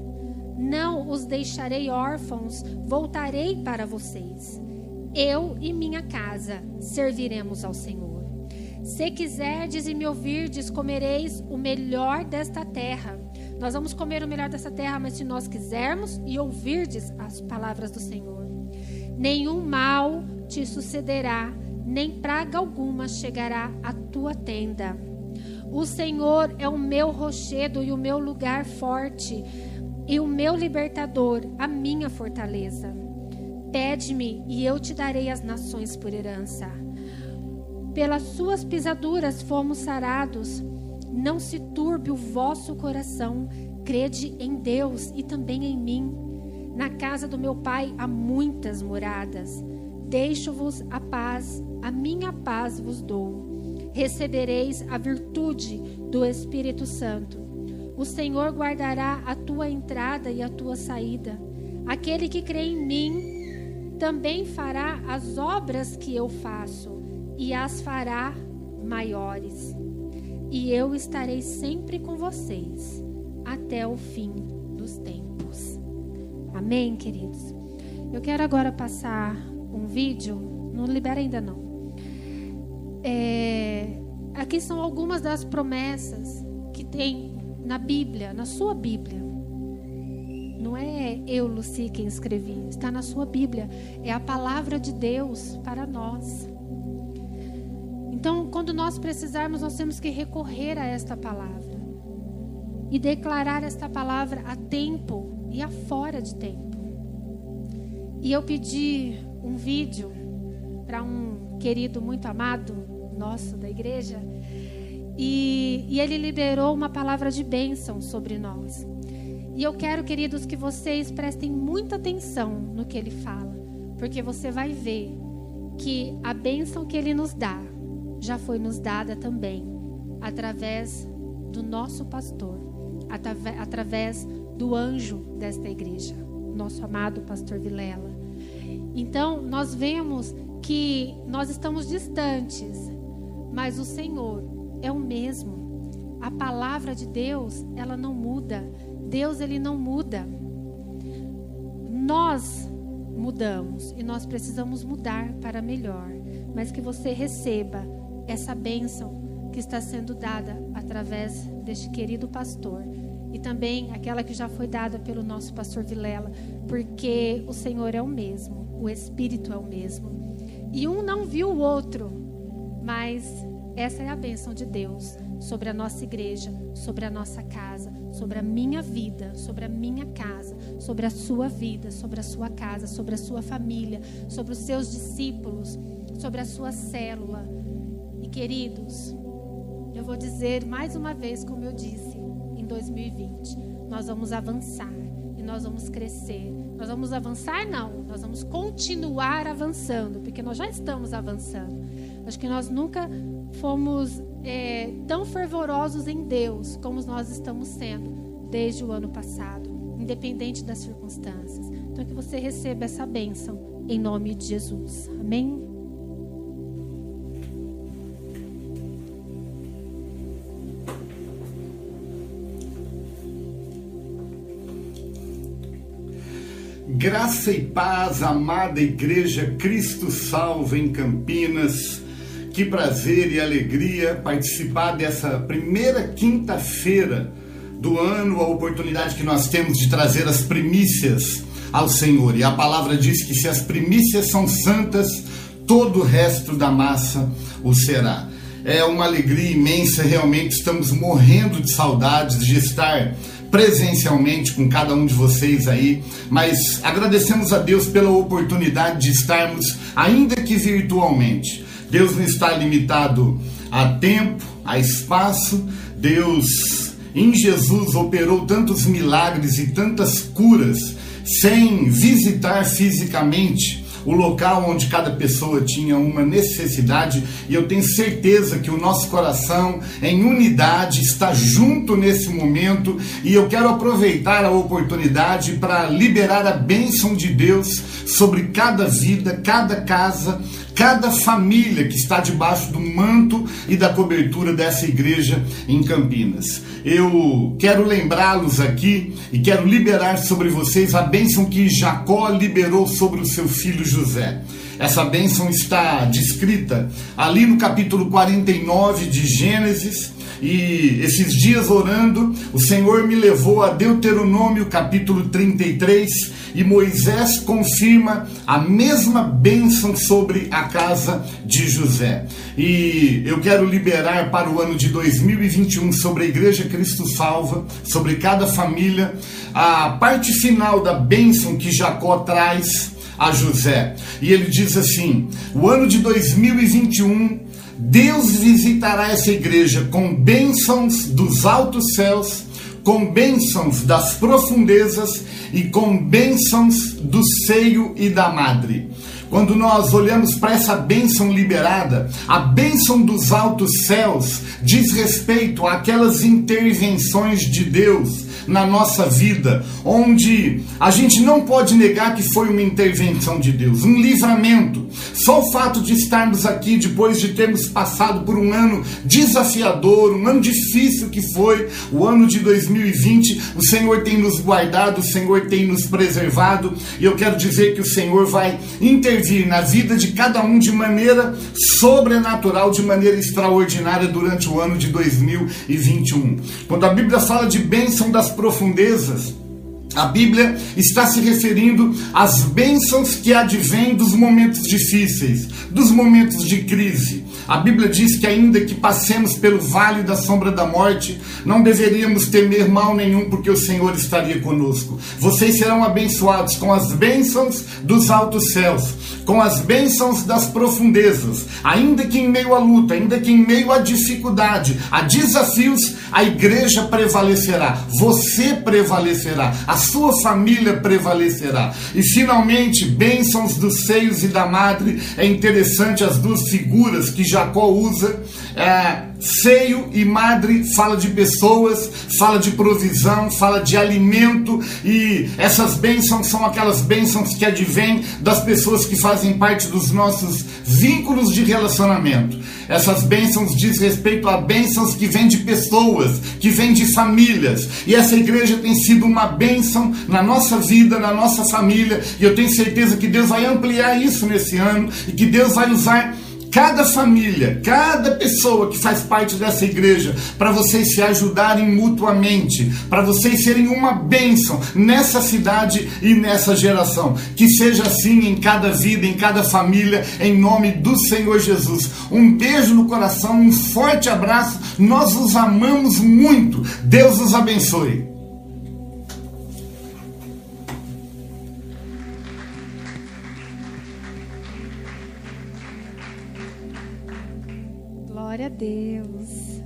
Não os deixarei órfãos, voltarei para vocês. Eu e minha casa serviremos ao Senhor. Se quiserdes e me ouvirdes, comereis o melhor desta terra. Nós vamos comer o melhor dessa terra, mas se nós quisermos e ouvirdes as palavras do Senhor. Nenhum mal te sucederá, nem praga alguma chegará à tua tenda. O Senhor é o meu rochedo e o meu lugar forte, e o meu libertador, a minha fortaleza. Pede-me e eu te darei as nações por herança. Pelas suas pisaduras fomos sarados. Não se turbe o vosso coração. Crede em Deus e também em mim. Na casa do meu pai há muitas moradas. Deixo-vos a paz, a minha paz vos dou. Recebereis a virtude do Espírito Santo. O Senhor guardará a tua entrada e a tua saída. Aquele que crê em mim também fará as obras que eu faço e as fará maiores. E eu estarei sempre com vocês até o fim dos tempos. Amém, queridos? Eu quero agora passar um vídeo, não libera ainda não. É, aqui são algumas das promessas que tem na Bíblia, na sua Bíblia. Não é eu, Luci, quem escrevi, está na sua Bíblia. É a palavra de Deus para nós. Então, quando nós precisarmos, nós temos que recorrer a esta palavra e declarar esta palavra a tempo e a fora de tempo. E eu pedi um vídeo para um querido muito amado nosso da igreja e, e ele liberou uma palavra de bênção sobre nós. E eu quero, queridos, que vocês prestem muita atenção no que ele fala, porque você vai ver que a bênção que ele nos dá já foi nos dada também através do nosso pastor, através do anjo desta igreja, nosso amado pastor Vilela. Então, nós vemos que nós estamos distantes, mas o Senhor é o mesmo. A palavra de Deus, ela não muda. Deus, ele não muda. Nós mudamos e nós precisamos mudar para melhor, mas que você receba essa bênção que está sendo dada através deste querido pastor e também aquela que já foi dada pelo nosso pastor Vilela, porque o Senhor é o mesmo, o Espírito é o mesmo. E um não viu o outro, mas essa é a bênção de Deus sobre a nossa igreja, sobre a nossa casa, sobre a minha vida, sobre a minha casa, sobre a sua vida, sobre a sua casa, sobre a sua família, sobre os seus discípulos, sobre a sua célula queridos, eu vou dizer mais uma vez, como eu disse em 2020, nós vamos avançar e nós vamos crescer. Nós vamos avançar, não, nós vamos continuar avançando, porque nós já estamos avançando. Acho que nós nunca fomos é, tão fervorosos em Deus como nós estamos sendo desde o ano passado, independente das circunstâncias. Então, que você receba essa bênção em nome de Jesus. Amém? Graça e paz, amada Igreja Cristo Salvo em Campinas. Que prazer e alegria participar dessa primeira quinta-feira do ano, a oportunidade que nós temos de trazer as primícias ao Senhor. E a palavra diz que se as primícias são santas, todo o resto da massa o será. É uma alegria imensa, realmente estamos morrendo de saudades de estar presencialmente com cada um de vocês aí, mas agradecemos a Deus pela oportunidade de estarmos, ainda que virtualmente. Deus não está limitado a tempo, a espaço. Deus, em Jesus, operou tantos milagres e tantas curas sem visitar fisicamente o local onde cada pessoa tinha uma necessidade, e eu tenho certeza que o nosso coração, em unidade, está junto nesse momento, e eu quero aproveitar a oportunidade para liberar a bênção de Deus sobre cada vida, cada casa, cada família que está debaixo do manto e da cobertura dessa igreja em Campinas. Eu quero lembrá-los aqui e quero liberar sobre vocês a bênção que Jacó liberou sobre o seu filho José. Essa bênção está descrita ali no capítulo 49 de Gênesis, e esses dias orando, o Senhor me levou a Deuteronômio capítulo 33 e Moisés confirma a mesma bênção sobre a casa de José. E eu quero liberar para o ano de 2021 sobre a Igreja Cristo Salva, sobre cada família, a parte final da bênção que Jacó traz a José. E ele diz assim: o ano de 2021 Deus visitará essa igreja com bênçãos dos altos céus, com bênçãos das profundezas e com bênçãos do seio e da madre. Quando nós olhamos para essa bênção liberada, a bênção dos altos céus diz respeito àquelas intervenções de Deus na nossa vida, onde a gente não pode negar que foi uma intervenção de Deus, um livramento. Só o fato de estarmos aqui depois de termos passado por um ano desafiador, um ano difícil que foi o ano de 2020, o Senhor tem nos guardado, o Senhor tem nos preservado, e eu quero dizer que o Senhor vai intervir na vida de cada um de maneira sobrenatural, de maneira extraordinária durante o ano de 2021. Quando a Bíblia fala de bênção das profundezas. A Bíblia está se referindo às bênçãos que advêm dos momentos difíceis, dos momentos de crise. A Bíblia diz que, ainda que passemos pelo vale da sombra da morte, não deveríamos temer mal nenhum, porque o Senhor estaria conosco. Vocês serão abençoados com as bênçãos dos altos céus, com as bênçãos das profundezas, ainda que em meio à luta, ainda que em meio à dificuldade, a desafios, a igreja prevalecerá, você prevalecerá, a sua família prevalecerá. E finalmente, bênçãos dos seios e da madre, é interessante as duas figuras que Jacó usa. É, seio e madre fala de pessoas, fala de provisão, fala de alimento e essas bênçãos são aquelas bênçãos que advêm das pessoas que fazem parte dos nossos vínculos de relacionamento. Essas bênçãos diz respeito a bênçãos que vêm de pessoas, que vêm de famílias. E essa igreja tem sido uma bênção na nossa vida, na nossa família, e eu tenho certeza que Deus vai ampliar isso nesse ano e que Deus vai usar cada família, cada pessoa que faz parte dessa igreja, para vocês se ajudarem mutuamente, para vocês serem uma bênção nessa cidade e nessa geração. Que seja assim em cada vida, em cada família, em nome do Senhor Jesus. Um beijo no coração, um forte abraço. Nós os amamos muito. Deus os abençoe. Deus.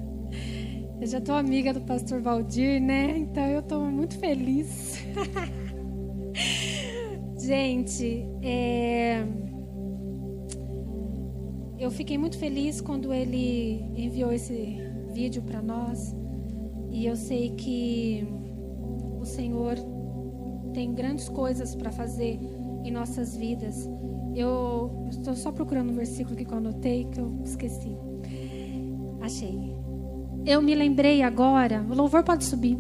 Eu já estou amiga do pastor Valdir, né? Então eu estou muito feliz. Gente, é... eu fiquei muito feliz quando ele enviou esse vídeo para nós. E eu sei que o Senhor tem grandes coisas para fazer em nossas vidas. Eu estou só procurando um versículo que eu anotei que eu esqueci. Achei. Eu me lembrei agora, o louvor pode subir.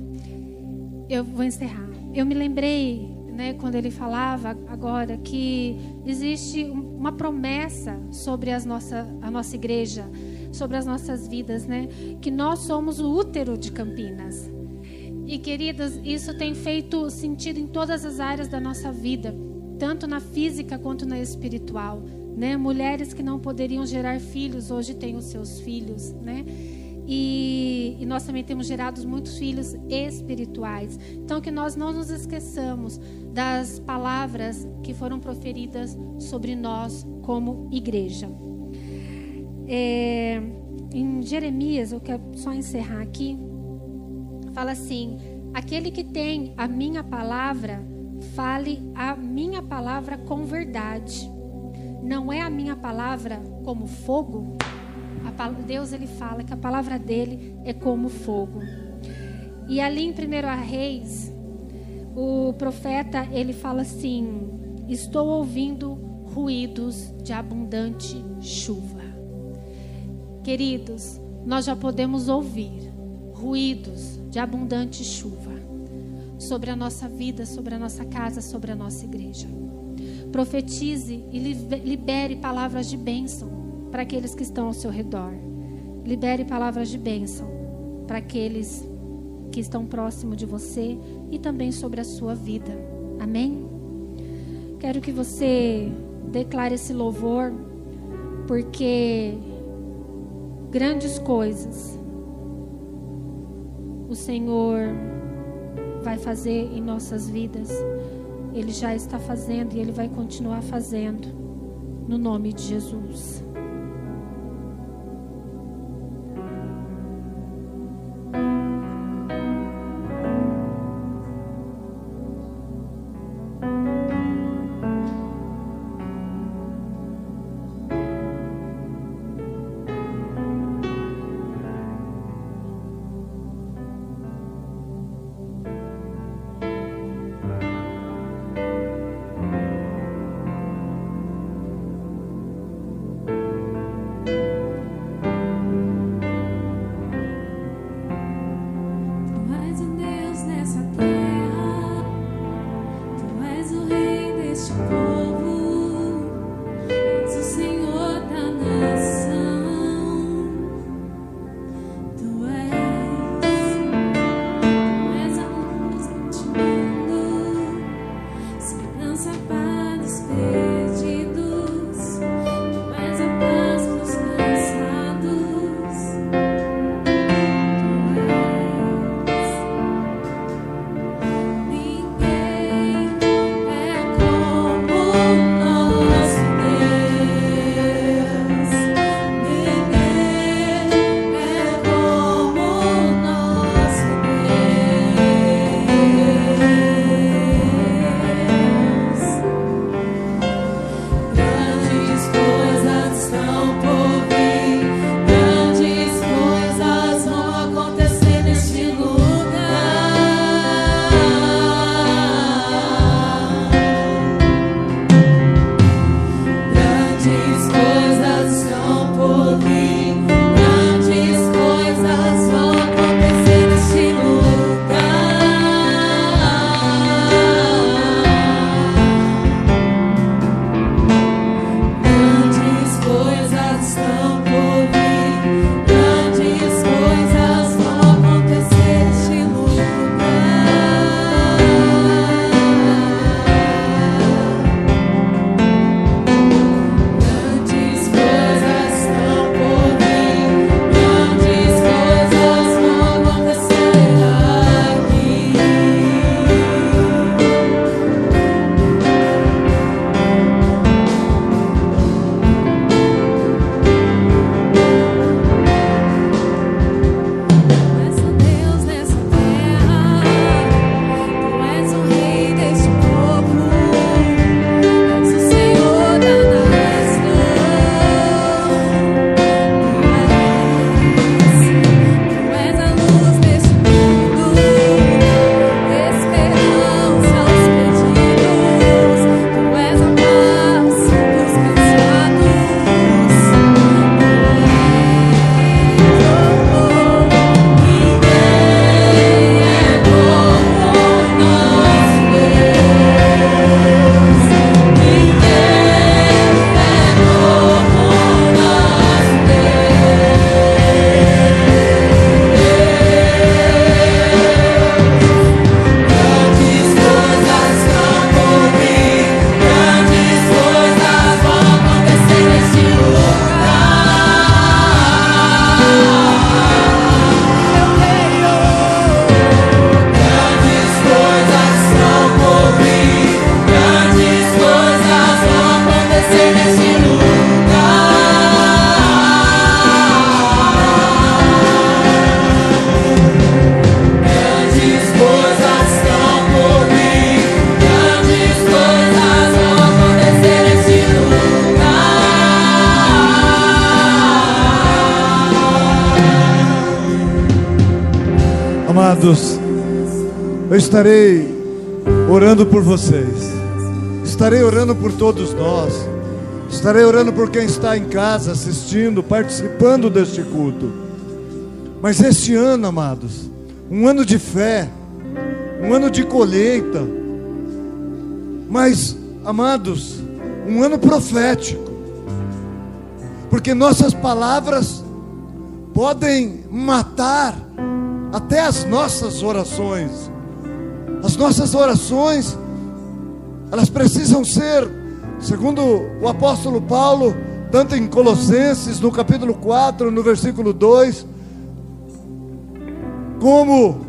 Eu vou encerrar. Eu me lembrei, né, quando ele falava agora que existe uma promessa sobre as nossa, a nossa igreja, sobre as nossas vidas, né? Que nós somos o útero de Campinas. E queridas, isso tem feito sentido em todas as áreas da nossa vida, tanto na física quanto na espiritual. Né? Mulheres que não poderiam gerar filhos hoje têm os seus filhos, né? E, e, nós também temos gerado muitos filhos espirituais. Então, que nós não nos esqueçamos das palavras que foram proferidas sobre nós como igreja. É, em Jeremias, eu quero só encerrar aqui, fala assim: aquele que tem a minha palavra, fale a minha palavra com verdade não é a minha palavra como fogo? Deus ele fala que a palavra dele é como fogo. E ali em 1 Reis, o profeta ele fala assim: Estou ouvindo ruídos de abundante chuva. Queridos, nós já podemos ouvir ruídos de abundante chuva sobre a nossa vida, sobre a nossa casa, sobre a nossa igreja. Profetize e libere palavras de bênção para aqueles que estão ao seu redor. Libere palavras de bênção para aqueles que estão próximo de você e também sobre a sua vida. Amém? Quero que você declare esse louvor, porque grandes coisas o Senhor vai fazer em nossas vidas. Ele já está fazendo e ele vai continuar fazendo. No nome de Jesus. Estarei orando por vocês, estarei orando por todos nós, estarei orando por quem está em casa assistindo, participando deste culto. Mas este ano, amados, um ano de fé, um ano de colheita, mas, amados, um ano profético, porque nossas palavras podem matar até as nossas orações. As nossas orações, elas precisam ser, segundo o apóstolo Paulo, tanto em Colossenses, no capítulo 4, no versículo 2, como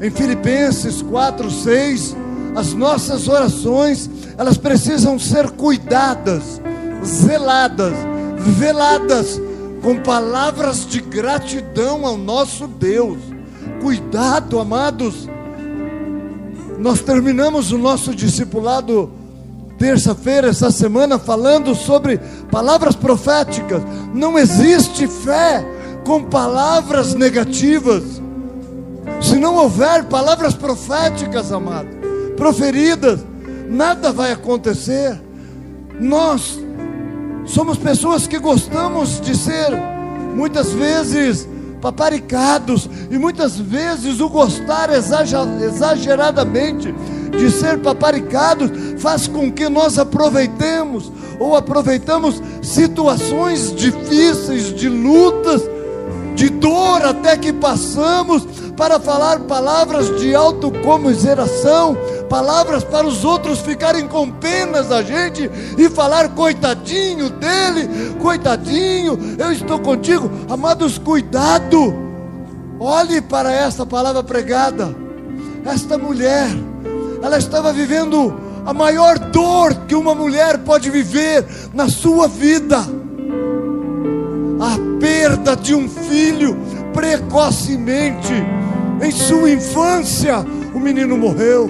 em Filipenses 4, 6, as nossas orações, elas precisam ser cuidadas, zeladas, veladas, com palavras de gratidão ao nosso Deus. Cuidado, amados. Nós terminamos o nosso discipulado terça-feira, essa semana, falando sobre palavras proféticas. Não existe fé com palavras negativas. Se não houver palavras proféticas, amado, proferidas, nada vai acontecer. Nós somos pessoas que gostamos de ser, muitas vezes, paparicados, e muitas vezes o gostar exageradamente de ser paparicados faz com que nós aproveitemos ou aproveitamos situações difíceis, de lutas, de dor até que passamos para falar palavras de autocomiseração, palavras para os outros ficarem com penas da gente e falar coitadinho dele, coitadinho, eu estou contigo. Amados, cuidado. Olhe para esta palavra pregada. Esta mulher, ela estava vivendo a maior dor que uma mulher pode viver na sua vida. A perda de um filho precocemente em sua infância, o menino morreu.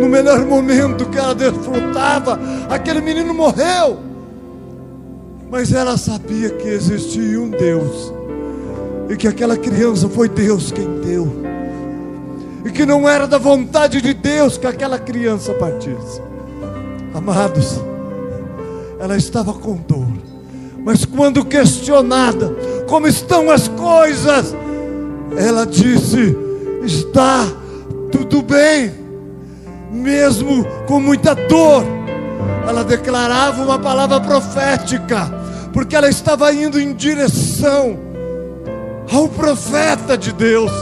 No melhor momento que ela desfrutava, aquele menino morreu. Mas ela sabia que existia um Deus, e que aquela criança foi Deus quem deu, e que não era da vontade de Deus que aquela criança partisse. Amados, ela estava com dor, mas quando questionada, como estão as coisas, ela disse: está tudo bem, mesmo com muita dor. Ela declarava uma palavra profética, porque ela estava indo em direção ao profeta de Deus.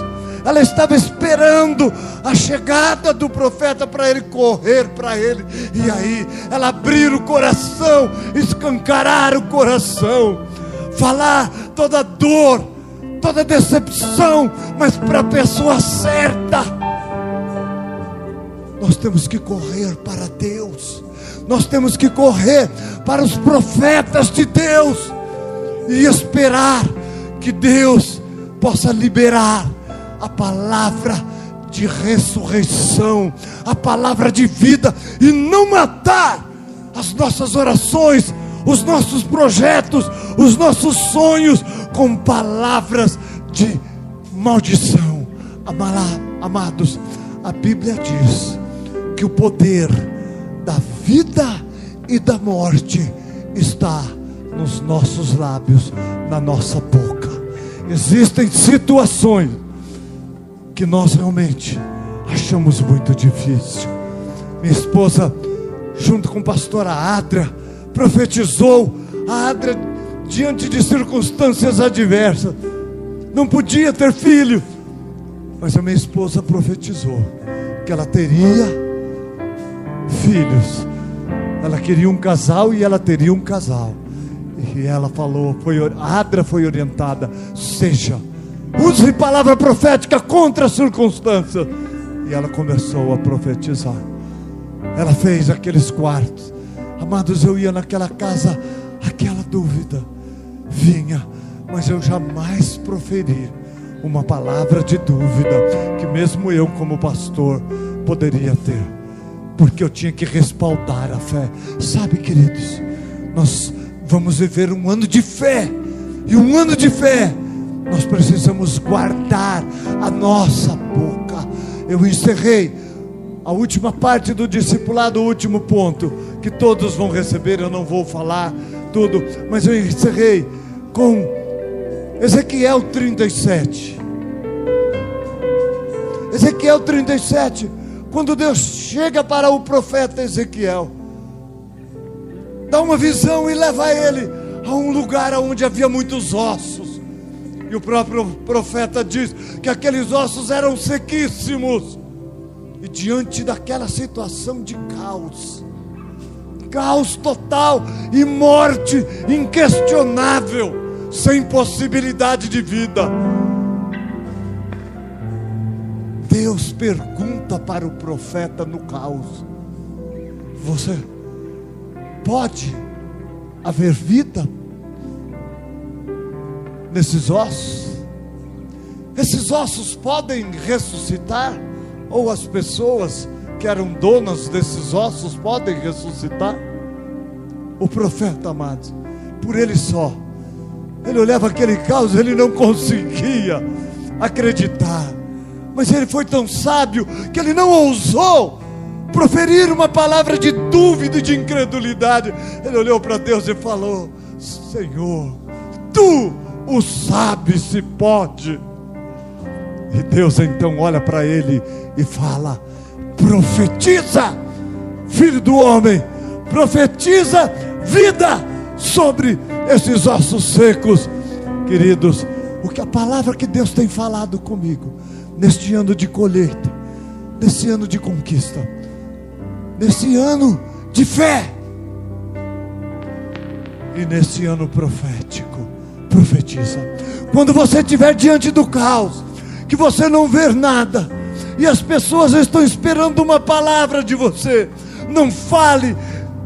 Ela estava esperando a chegada do profeta para ele correr para ele. E aí, ela abrir o coração, escancarar o coração, falar toda dor, toda decepção, mas para a pessoa certa. Nós temos que correr para Deus, nós temos que correr para os profetas de Deus e esperar que Deus possa liberar a palavra de ressurreição, a palavra de vida e não matar as nossas orações, os nossos projetos, os nossos sonhos com palavras de maldição. Amados, a Bíblia diz que o poder da vida e da morte está nos nossos lábios, na nossa boca. Existem situações que nós realmente achamos muito difícil. Minha esposa, junto com a pastora Adra, profetizou a Adra diante de circunstâncias adversas. Não podia ter filho, mas a minha esposa profetizou que ela teria filhos. Ela queria um casal e ela teria um casal. E ela falou, foi, a Adra foi orientada, seja, use palavra profética contra as circunstâncias. E ela começou a profetizar. Ela fez aqueles quartos. Amados, eu ia naquela casa, aquela dúvida vinha, mas eu jamais proferi uma palavra de dúvida que mesmo eu como pastor poderia ter, porque eu tinha que respaldar a fé. Sabe, queridos, nós vamos viver um ano de fé. E um ano de fé nós precisamos guardar a nossa boca. Eu encerrei a última parte do discipulado, o último ponto, que todos vão receber, eu não vou falar tudo, mas eu encerrei com Ezequiel 37. Ezequiel 37, quando Deus chega para o profeta Ezequiel, dá uma visão e leva ele a um lugar onde havia muitos ossos. E o próprio profeta diz que aqueles ossos eram sequíssimos. E diante daquela situação de caos, caos total e morte inquestionável, sem possibilidade de vida. Deus pergunta para o profeta no caos: Você pode haver vida nesses ossos? Esses ossos podem ressuscitar? Ou as pessoas que eram donas desses ossos podem ressuscitar? O profeta amado, por ele só, ele olhava aquele caos, ele não conseguia acreditar, mas ele foi tão sábio que ele não ousou proferir uma palavra de dúvida e de incredulidade. Ele olhou para Deus e falou: Senhor, tu o sabes se pode. E Deus então olha para ele e fala: profetiza, filho do homem, profetiza vida sobre esses ossos secos, queridos. O que a palavra que Deus tem falado comigo neste ano de colheita, nesse ano de conquista, nesse ano de fé e nesse ano profético, profetiza. Quando você estiver diante do caos, que você não vê nada, e as pessoas estão esperando uma palavra de você. Não fale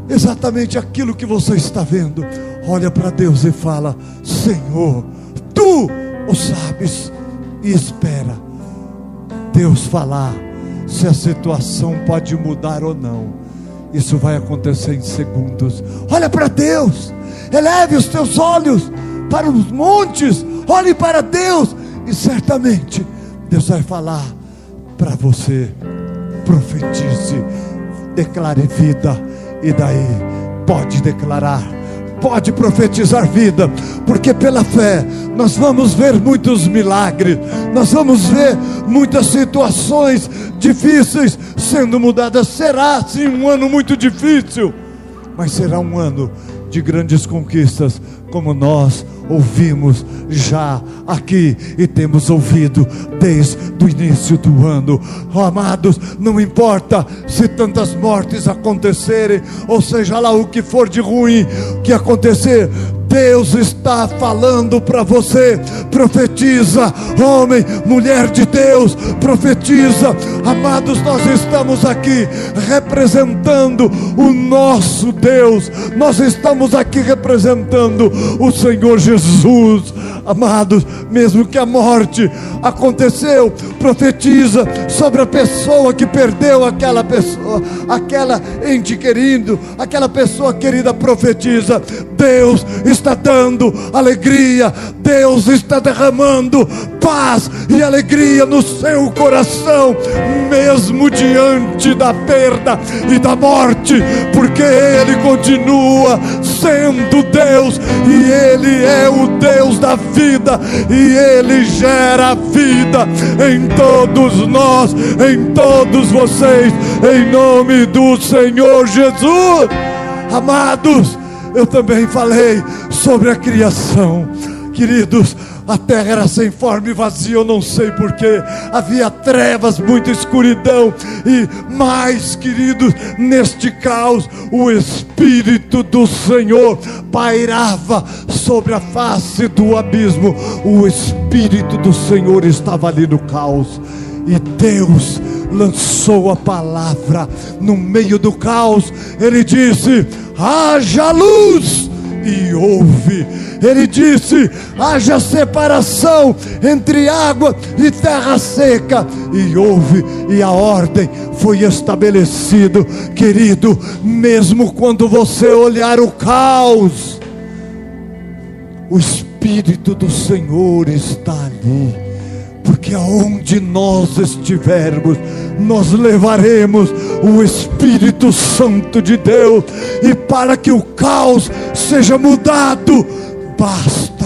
exatamente aquilo que você está vendo. Olha para Deus e fala: Senhor, tu o sabes, e espera Deus falar se a situação pode mudar ou não. Isso vai acontecer em segundos. Olha para Deus, eleve os teus olhos para os montes, olhe para Deus, e certamente Deus vai falar para você. Profetize, declare vida, e daí pode declarar, pode profetizar vida, porque pela fé nós vamos ver muitos milagres, nós vamos ver muitas situações difíceis sendo mudadas. Será sim um ano muito difícil, mas será um ano de grandes conquistas, como nós ouvimos já aqui e temos ouvido desde o início do ano. Oh, amados, não importa se tantas mortes acontecerem, ou seja lá o que for de ruim que acontecer, Deus está falando para você. Profetiza, homem, mulher de Deus, profetiza. Amados, nós estamos aqui representando o nosso Deus. Nós estamos aqui representando o Senhor Jesus. Amados, mesmo que a morte aconteceu, profetiza sobre a pessoa que perdeu aquela pessoa, aquela ente querido, aquela pessoa querida, profetiza. Deus está dando alegria, Deus está derramando paz e alegria no seu coração, mesmo diante da perda e da morte, porque Ele continua sendo Deus e Ele é o Deus da vida e Ele gera vida em todos nós, em todos vocês, em nome do Senhor Jesus. Amados, eu também falei sobre a criação. Queridos, a terra era sem forma e vazia, eu não sei porquê. Havia trevas, muita escuridão. E mais, queridos, neste caos, o Espírito do Senhor pairava sobre a face do abismo. O Espírito do Senhor estava ali no caos. E Deus lançou a palavra no meio do caos. Ele disse: haja luz e houve. Ele disse: haja separação entre água e terra seca, e houve, e a ordem foi estabelecido, querido. Mesmo quando você olhar o caos, o Espírito do Senhor está ali. Porque aonde nós estivermos, nós levaremos o Espírito Santo de Deus, e para que o caos seja mudado, basta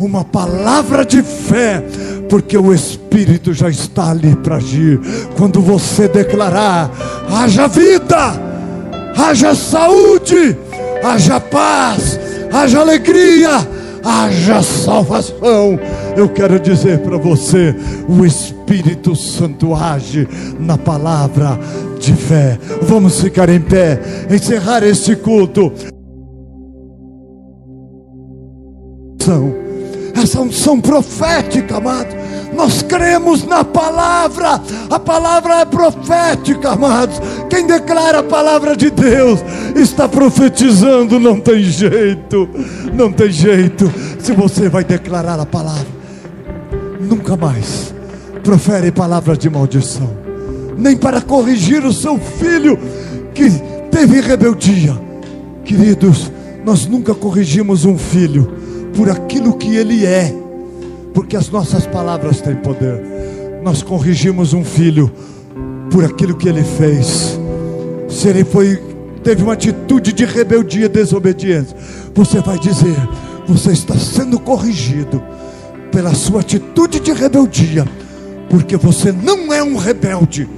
uma palavra de fé, porque o Espírito já está ali para agir. Quando você declarar: haja vida, haja saúde, haja paz, haja alegria, haja salvação. Eu quero dizer para você: o Espírito Santo age na palavra de fé. Vamos ficar em pé, encerrar este culto. Essa unção profética, amado. Nós cremos na palavra, a palavra é profética, amados. Quem declara a palavra de Deus está profetizando, não tem jeito, não tem jeito. Se você vai declarar a palavra, nunca mais profere palavras de maldição, nem para corrigir o seu filho que teve rebeldia. Queridos, nós nunca corrigimos um filho por aquilo que ele é, porque as nossas palavras têm poder. Nós corrigimos um filho por aquilo que ele fez. Se ele foi teve uma atitude de rebeldia, desobediência, você vai dizer: você está sendo corrigido pela sua atitude de rebeldia, porque você não é um rebelde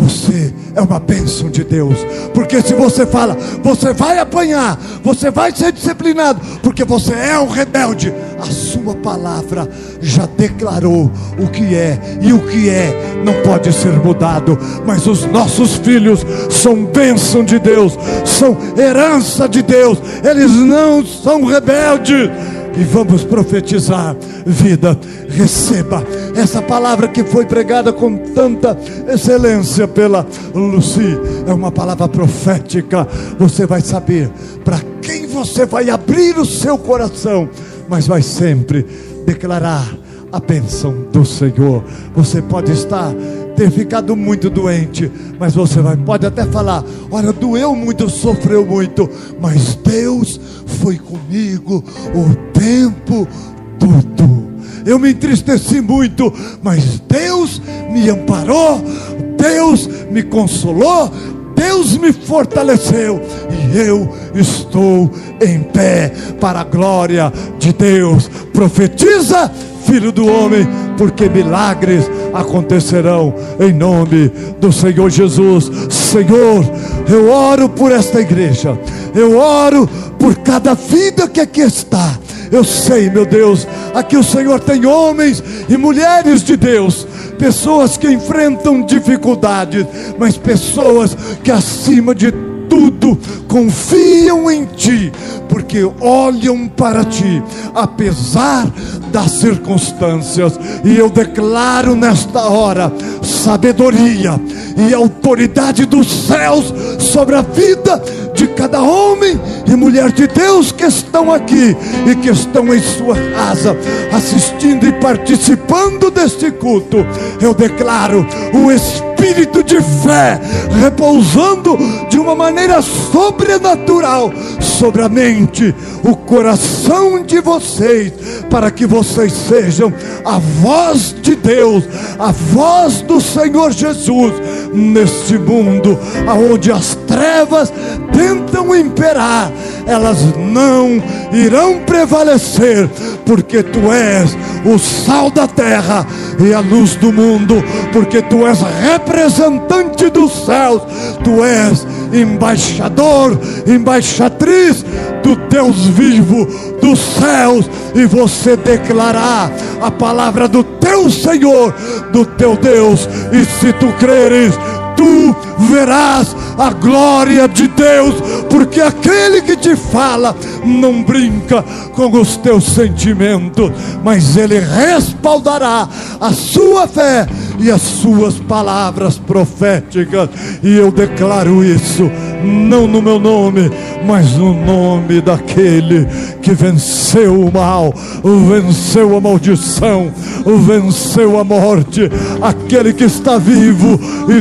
você é uma bênção de Deus. Porque se você fala, você vai apanhar, você vai ser disciplinado, porque você é um rebelde, a sua palavra já declarou o que é, e o que é não pode ser mudado. Mas os nossos filhos são bênção de Deus, são herança de Deus, eles não são rebeldes e vamos profetizar vida. Receba essa palavra que foi pregada com tanta excelência pela Lucy. É uma palavra profética. Você vai saber para quem você vai abrir o seu coração, mas vai sempre declarar a bênção do Senhor. Você pode estar ter ficado muito doente, mas você vai, pode até falar: olha, doeu muito, sofreu muito, mas Deus foi comigo o tempo todo. Eu me entristeci muito, mas Deus me amparou, Deus me consolou, Deus me fortaleceu e eu estou em pé para a glória de Deus. Profetiza filho do homem, porque milagres acontecerão em nome do Senhor Jesus. Senhor, eu oro por esta igreja, eu oro por cada vida que aqui está. Eu sei, meu Deus, aqui o Senhor tem homens e mulheres de Deus, pessoas que enfrentam dificuldades, mas pessoas que acima de tudo confiam em Ti, porque olham para Ti, apesar das circunstâncias. E eu declaro nesta hora sabedoria e autoridade dos céus sobre a vida de cada homem e mulher de Deus que estão aqui e que estão em sua casa, assistindo e participando deste culto. Eu declaro o espírito de fé repousando de uma maneira sobrenatural sobre a mente, o coração de vocês, para que vocês sejam a voz de Deus, a voz do Senhor Jesus neste mundo, aonde as trevas tentam imperar, elas não irão prevalecer, porque tu és o sal da terra e a luz do mundo, porque tu és representante dos céus, tu és embaixador, embaixatriz do Deus vivo dos céus, e você declarar a palavra do teu Senhor, do teu Deus, e se tu creres, tu verás a glória de Deus, porque aquele que te fala não brinca com os teus sentimentos, mas ele respaldará a sua fé e as suas palavras proféticas, e eu declaro isso, não no meu nome, mas no nome daquele que venceu o mal, venceu a maldição, venceu a morte, aquele que está vivo e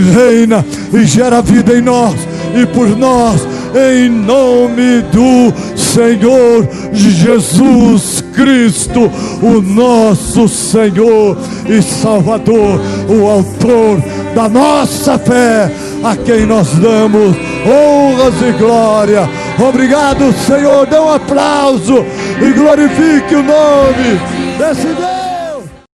e gera vida em nós e por nós, em nome do Senhor Jesus Cristo, o nosso Senhor e Salvador, o Autor da nossa fé, a quem nós damos honras e glória. Obrigado, Senhor. Dê um aplauso e glorifique o nome desse Deus.